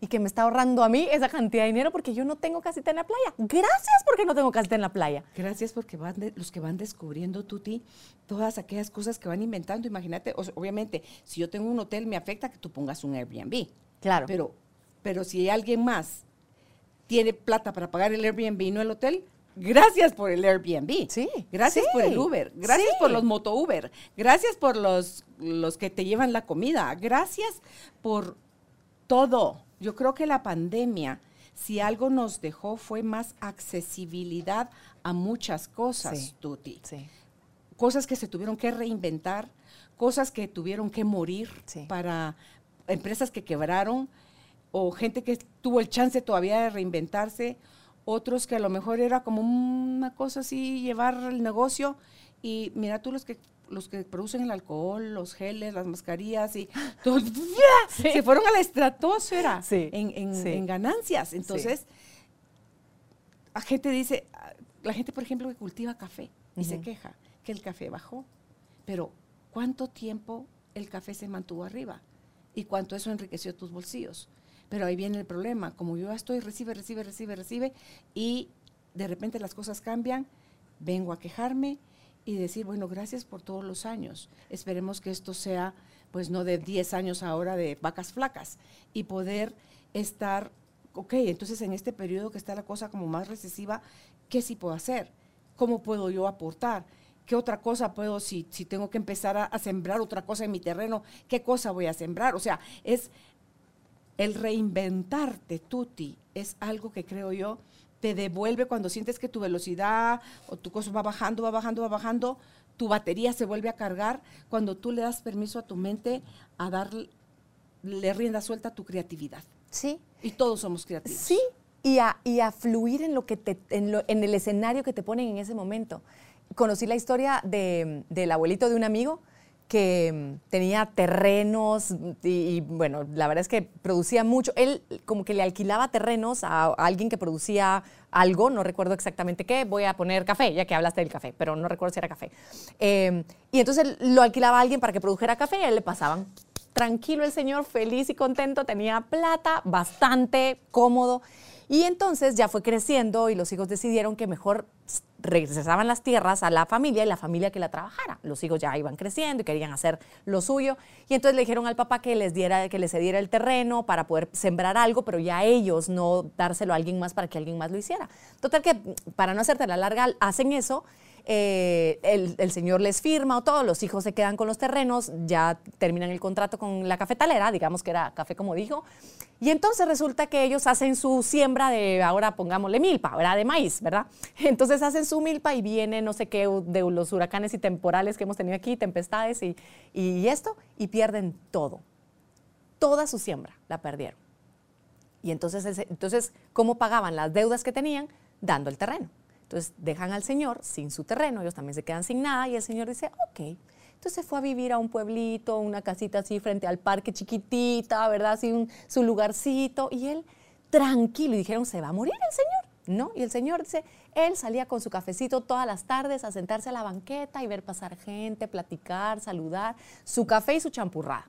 y que me está ahorrando a mí esa cantidad de dinero porque yo no tengo casita en la playa. Gracias porque no tengo casita en la playa. Gracias porque van de- los que van descubriendo, Tuti, todas aquellas cosas que van inventando. Imagínate, o sea, obviamente, si yo tengo un hotel, me afecta que tú pongas un Airbnb. Claro. Pero, pero si alguien más tiene plata para pagar el Airbnb y no el hotel, gracias por el Airbnb. Sí, Gracias sí, por el Uber. Gracias sí. por los moto Uber. Gracias por los, los que te llevan la comida. Gracias por todo. Yo creo que la pandemia, si algo nos dejó, fue más accesibilidad a muchas cosas, Sí. Tuti. Sí. Cosas que se tuvieron que reinventar, cosas que tuvieron que morir Sí. para empresas que quebraron o gente que tuvo el chance todavía de reinventarse, otros que a lo mejor era como una cosa así, llevar el negocio y mira tú los que los que producen el alcohol, los geles, las mascarillas y todo, se fueron a la estratosfera Sí, en, en- sí. en ganancias. Entonces, la gente dice, la gente por ejemplo que cultiva café y se queja que el café bajó, pero ¿cuánto tiempo el café se mantuvo arriba? ¿Y cuánto eso enriqueció tus bolsillos? Pero ahí viene el problema, como yo estoy, recibe, recibe, recibe, recibe, y de repente las cosas cambian, vengo a quejarme y decir, bueno, gracias por todos los años. Esperemos que esto sea, pues no de 10 años ahora de vacas flacas y poder estar, ok, entonces en este periodo que está la cosa como más recesiva, ¿qué sí puedo hacer? ¿Cómo puedo yo aportar? ¿Qué otra cosa puedo, si, si tengo que empezar a, a sembrar otra cosa en mi terreno, qué cosa voy a sembrar? O sea, es el reinventarte, Tuti, es algo que creo yo te devuelve cuando sientes que tu velocidad o tu cosa va bajando, va bajando, va bajando, tu batería se vuelve a cargar cuando tú le das permiso a tu mente a darle rienda suelta a tu creatividad. Sí. Y todos somos creativos. Sí, y a, y a fluir en, lo que te, en, lo- en el escenario que te ponen en ese momento. Conocí la historia de- del abuelito de un amigo que mm, tenía terrenos y, bueno, la verdad es que producía mucho. Él como que le alquilaba terrenos a, alguien que producía algo, no recuerdo exactamente qué, voy a poner café, ya que hablaste del café, pero no recuerdo si era café. Eh, y entonces lo alquilaba a alguien para que produjera café y a él le pasaban. Tranquilo el señor, feliz y contento, tenía plata, bastante cómodo. Y entonces ya fue creciendo y los hijos decidieron que mejor regresaban las tierras a la familia y la familia que la trabajara. Los hijos ya iban creciendo y querían hacer lo suyo. Y entonces le dijeron al papá que les diera, que les cediera el terreno para poder sembrar algo, pero ya ellos no dárselo a alguien más para que alguien más lo hiciera. Total que, para no hacerte la larga, hacen eso. Eh, el, señor les firma o todos los hijos se quedan con los terrenos, ya terminan el contrato con la cafetalera, digamos que era café como dijo, y entonces resulta que ellos hacen su siembra de, ahora pongámosle milpa, ¿verdad? De maíz, ¿verdad? Entonces hacen su milpa y viene no sé qué de los huracanes y temporales que hemos tenido aquí, tempestades y, y esto, y pierden todo. Toda su siembra la perdieron. Y entonces, entonces, ¿cómo pagaban las deudas que tenían? Dando el terreno. Entonces dejan al señor sin su terreno, ellos también se quedan sin nada y el señor dice, ok. Entonces fue a vivir a un pueblito, una casita así frente al parque chiquitita, ¿verdad? Así un- su lugarcito. Y él tranquilo, y dijeron, ¿se va a morir el señor? No, y el señor dice, él salía con su cafecito todas las tardes a sentarse a la banqueta y ver pasar gente, platicar, saludar, su café y su champurrada,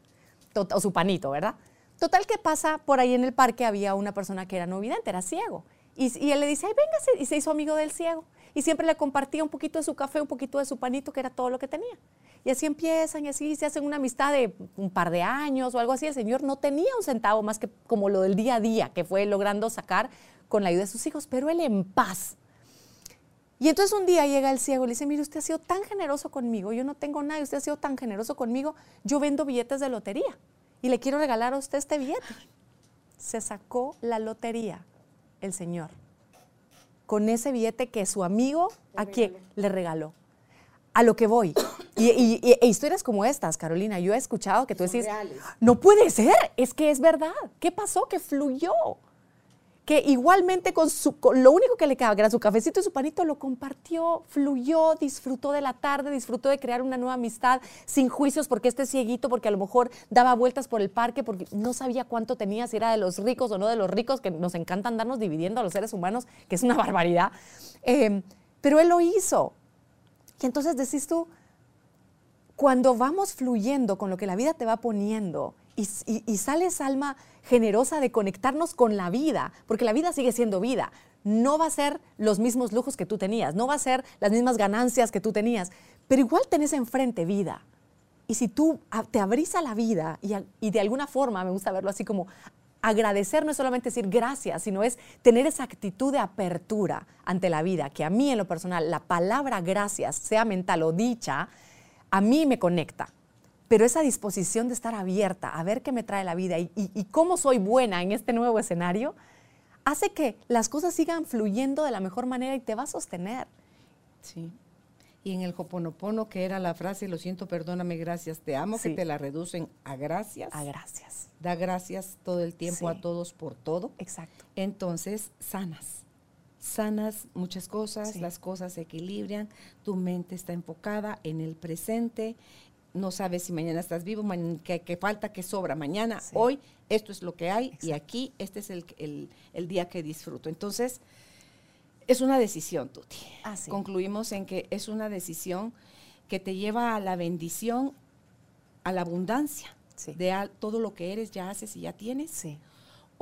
Tot- o su panito, ¿verdad? Total que pasa por ahí en el parque había una persona que era no vidente, era ciego. Y, él le dice, ay, véngase, y se hizo amigo del ciego. Y siempre le compartía un poquito de su café, un poquito de su panito, que era todo lo que tenía. Y así empiezan, y así se hacen una amistad de un par de años o algo así. El señor no tenía un centavo más que como lo del día a día, que fue logrando sacar con la ayuda de sus hijos, pero él en paz. Y entonces un día llega el ciego y le dice, mire, usted ha sido tan generoso conmigo, yo no tengo nada, usted ha sido tan generoso conmigo, yo vendo billetes de lotería y le quiero regalar a usted este billete. Se sacó la lotería el señor con ese billete que su amigo a quien le regaló. A lo que voy. Y, y- y- e historias como estas, Carolina, yo he escuchado que tú decís, no puede ser, es que es verdad. ¿Qué pasó? Que fluyó que igualmente con, su, con lo único que le quedaba, que era su cafecito y su panito, lo compartió, fluyó, disfrutó de la tarde, disfrutó de crear una nueva amistad sin juicios porque este cieguito, porque a lo mejor daba vueltas por el parque, porque no sabía cuánto tenía, si era de los ricos o no de los ricos, que nos encanta andarnos dividiendo a los seres humanos, que es una barbaridad. Eh, pero él lo hizo. Y entonces decís tú, cuando vamos fluyendo con lo que la vida te va poniendo y, y- sales alma generosa de conectarnos con la vida, porque la vida sigue siendo vida, no va a ser los mismos lujos que tú tenías, no va a ser las mismas ganancias que tú tenías, pero igual tenés enfrente vida. Y si tú te abrís a la vida y de alguna forma, me gusta verlo así como agradecer no es solamente decir gracias, sino es tener esa actitud de apertura ante la vida, que a mí en lo personal la palabra gracias, sea mental o dicha, a mí me conecta. Pero esa disposición de estar abierta a ver qué me trae la vida y, y- y cómo soy buena en este nuevo escenario, hace que las cosas sigan fluyendo de la mejor manera y te va a sostener. Sí. Y en el Hoponopono, que era la frase, lo siento, perdóname, gracias, te amo, Sí. que te la reducen a gracias. A gracias. Da gracias todo el tiempo Sí. a todos por todo. Exacto. Entonces, sanas. Sanas muchas cosas, Sí. las cosas se equilibran, tu mente está enfocada en el presente, no sabes si mañana estás vivo, que, que falta, que sobra. Mañana, Sí. hoy, esto es lo que hay y aquí, este es el, el- el día que disfruto. Entonces, es una decisión, Tuti. Ah, sí. Concluimos en que es una decisión que te lleva a la bendición, a la abundancia Sí. de todo lo que eres, ya haces y ya tienes Sí.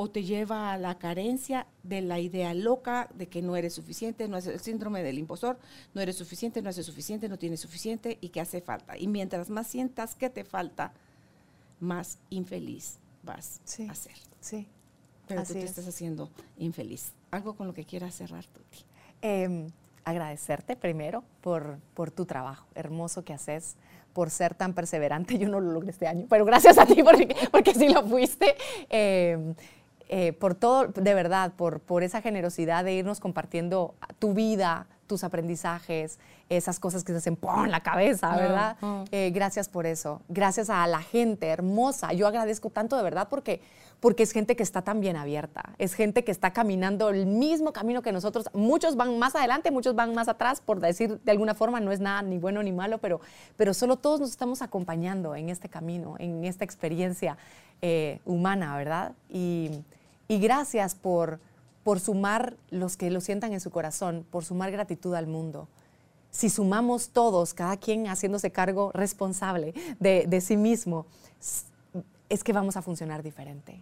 O te lleva a la carencia de la idea loca de que no eres suficiente, no es el síndrome del impostor, no eres suficiente, no haces suficiente, no tienes suficiente y que hace falta. Y mientras más sientas que te falta, más infeliz vas Sí. a ser. Sí. Pero Así tú te es. estás haciendo infeliz. Algo con lo que quieras cerrar, Tuti. Eh, agradecerte primero por, por tu trabajo hermoso que haces, por ser tan perseverante. Yo no lo logré este año, pero gracias a ti porque, porque sí lo fuiste. Eh, eh, por todo, de verdad, por, por esa generosidad de irnos compartiendo tu vida, tus aprendizajes, esas cosas que se hacen ¡pum! en la cabeza, ¿verdad? Eh, gracias por eso. Gracias a la gente hermosa. Yo agradezco tanto de verdad porque, porque es gente que está tan bien abierta. Es gente que está caminando el mismo camino que nosotros. Muchos van más adelante, muchos van más atrás, por decir de alguna forma, no es nada ni bueno ni malo, pero, pero solo todos nos estamos acompañando en este camino, en esta experiencia eh, humana, ¿verdad? Y, y gracias por, por sumar los que lo sientan en su corazón, por sumar gratitud al mundo si sumamos todos, cada quien haciéndose cargo responsable de, de sí mismo, es que vamos a funcionar diferente.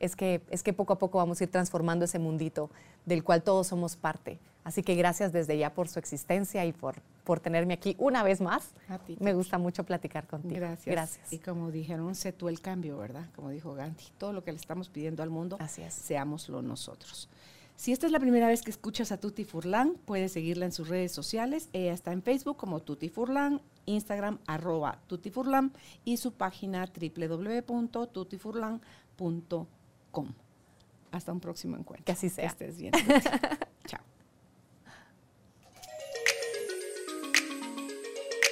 Es que, es que poco a poco vamos a ir transformando ese mundito del cual todos somos parte. Así que gracias desde ya por su existencia y por, por tenerme aquí una vez más. A ti, Me gusta mucho platicar contigo. Gracias. Gracias. Y como dijeron, sé tú el cambio, ¿verdad? Como dijo Gandhi, todo lo que le estamos pidiendo al mundo, Así es. seámoslo nosotros. Si esta es la primera vez que escuchas a Tuti Furlan, puedes seguirla en sus redes sociales. Ella está en Facebook como Tuti Furlan, Instagram arroba Tuti Furlan y su página www.tutifurlan.com. Hasta un próximo encuentro. Que así sea. Que estés bien. Chao.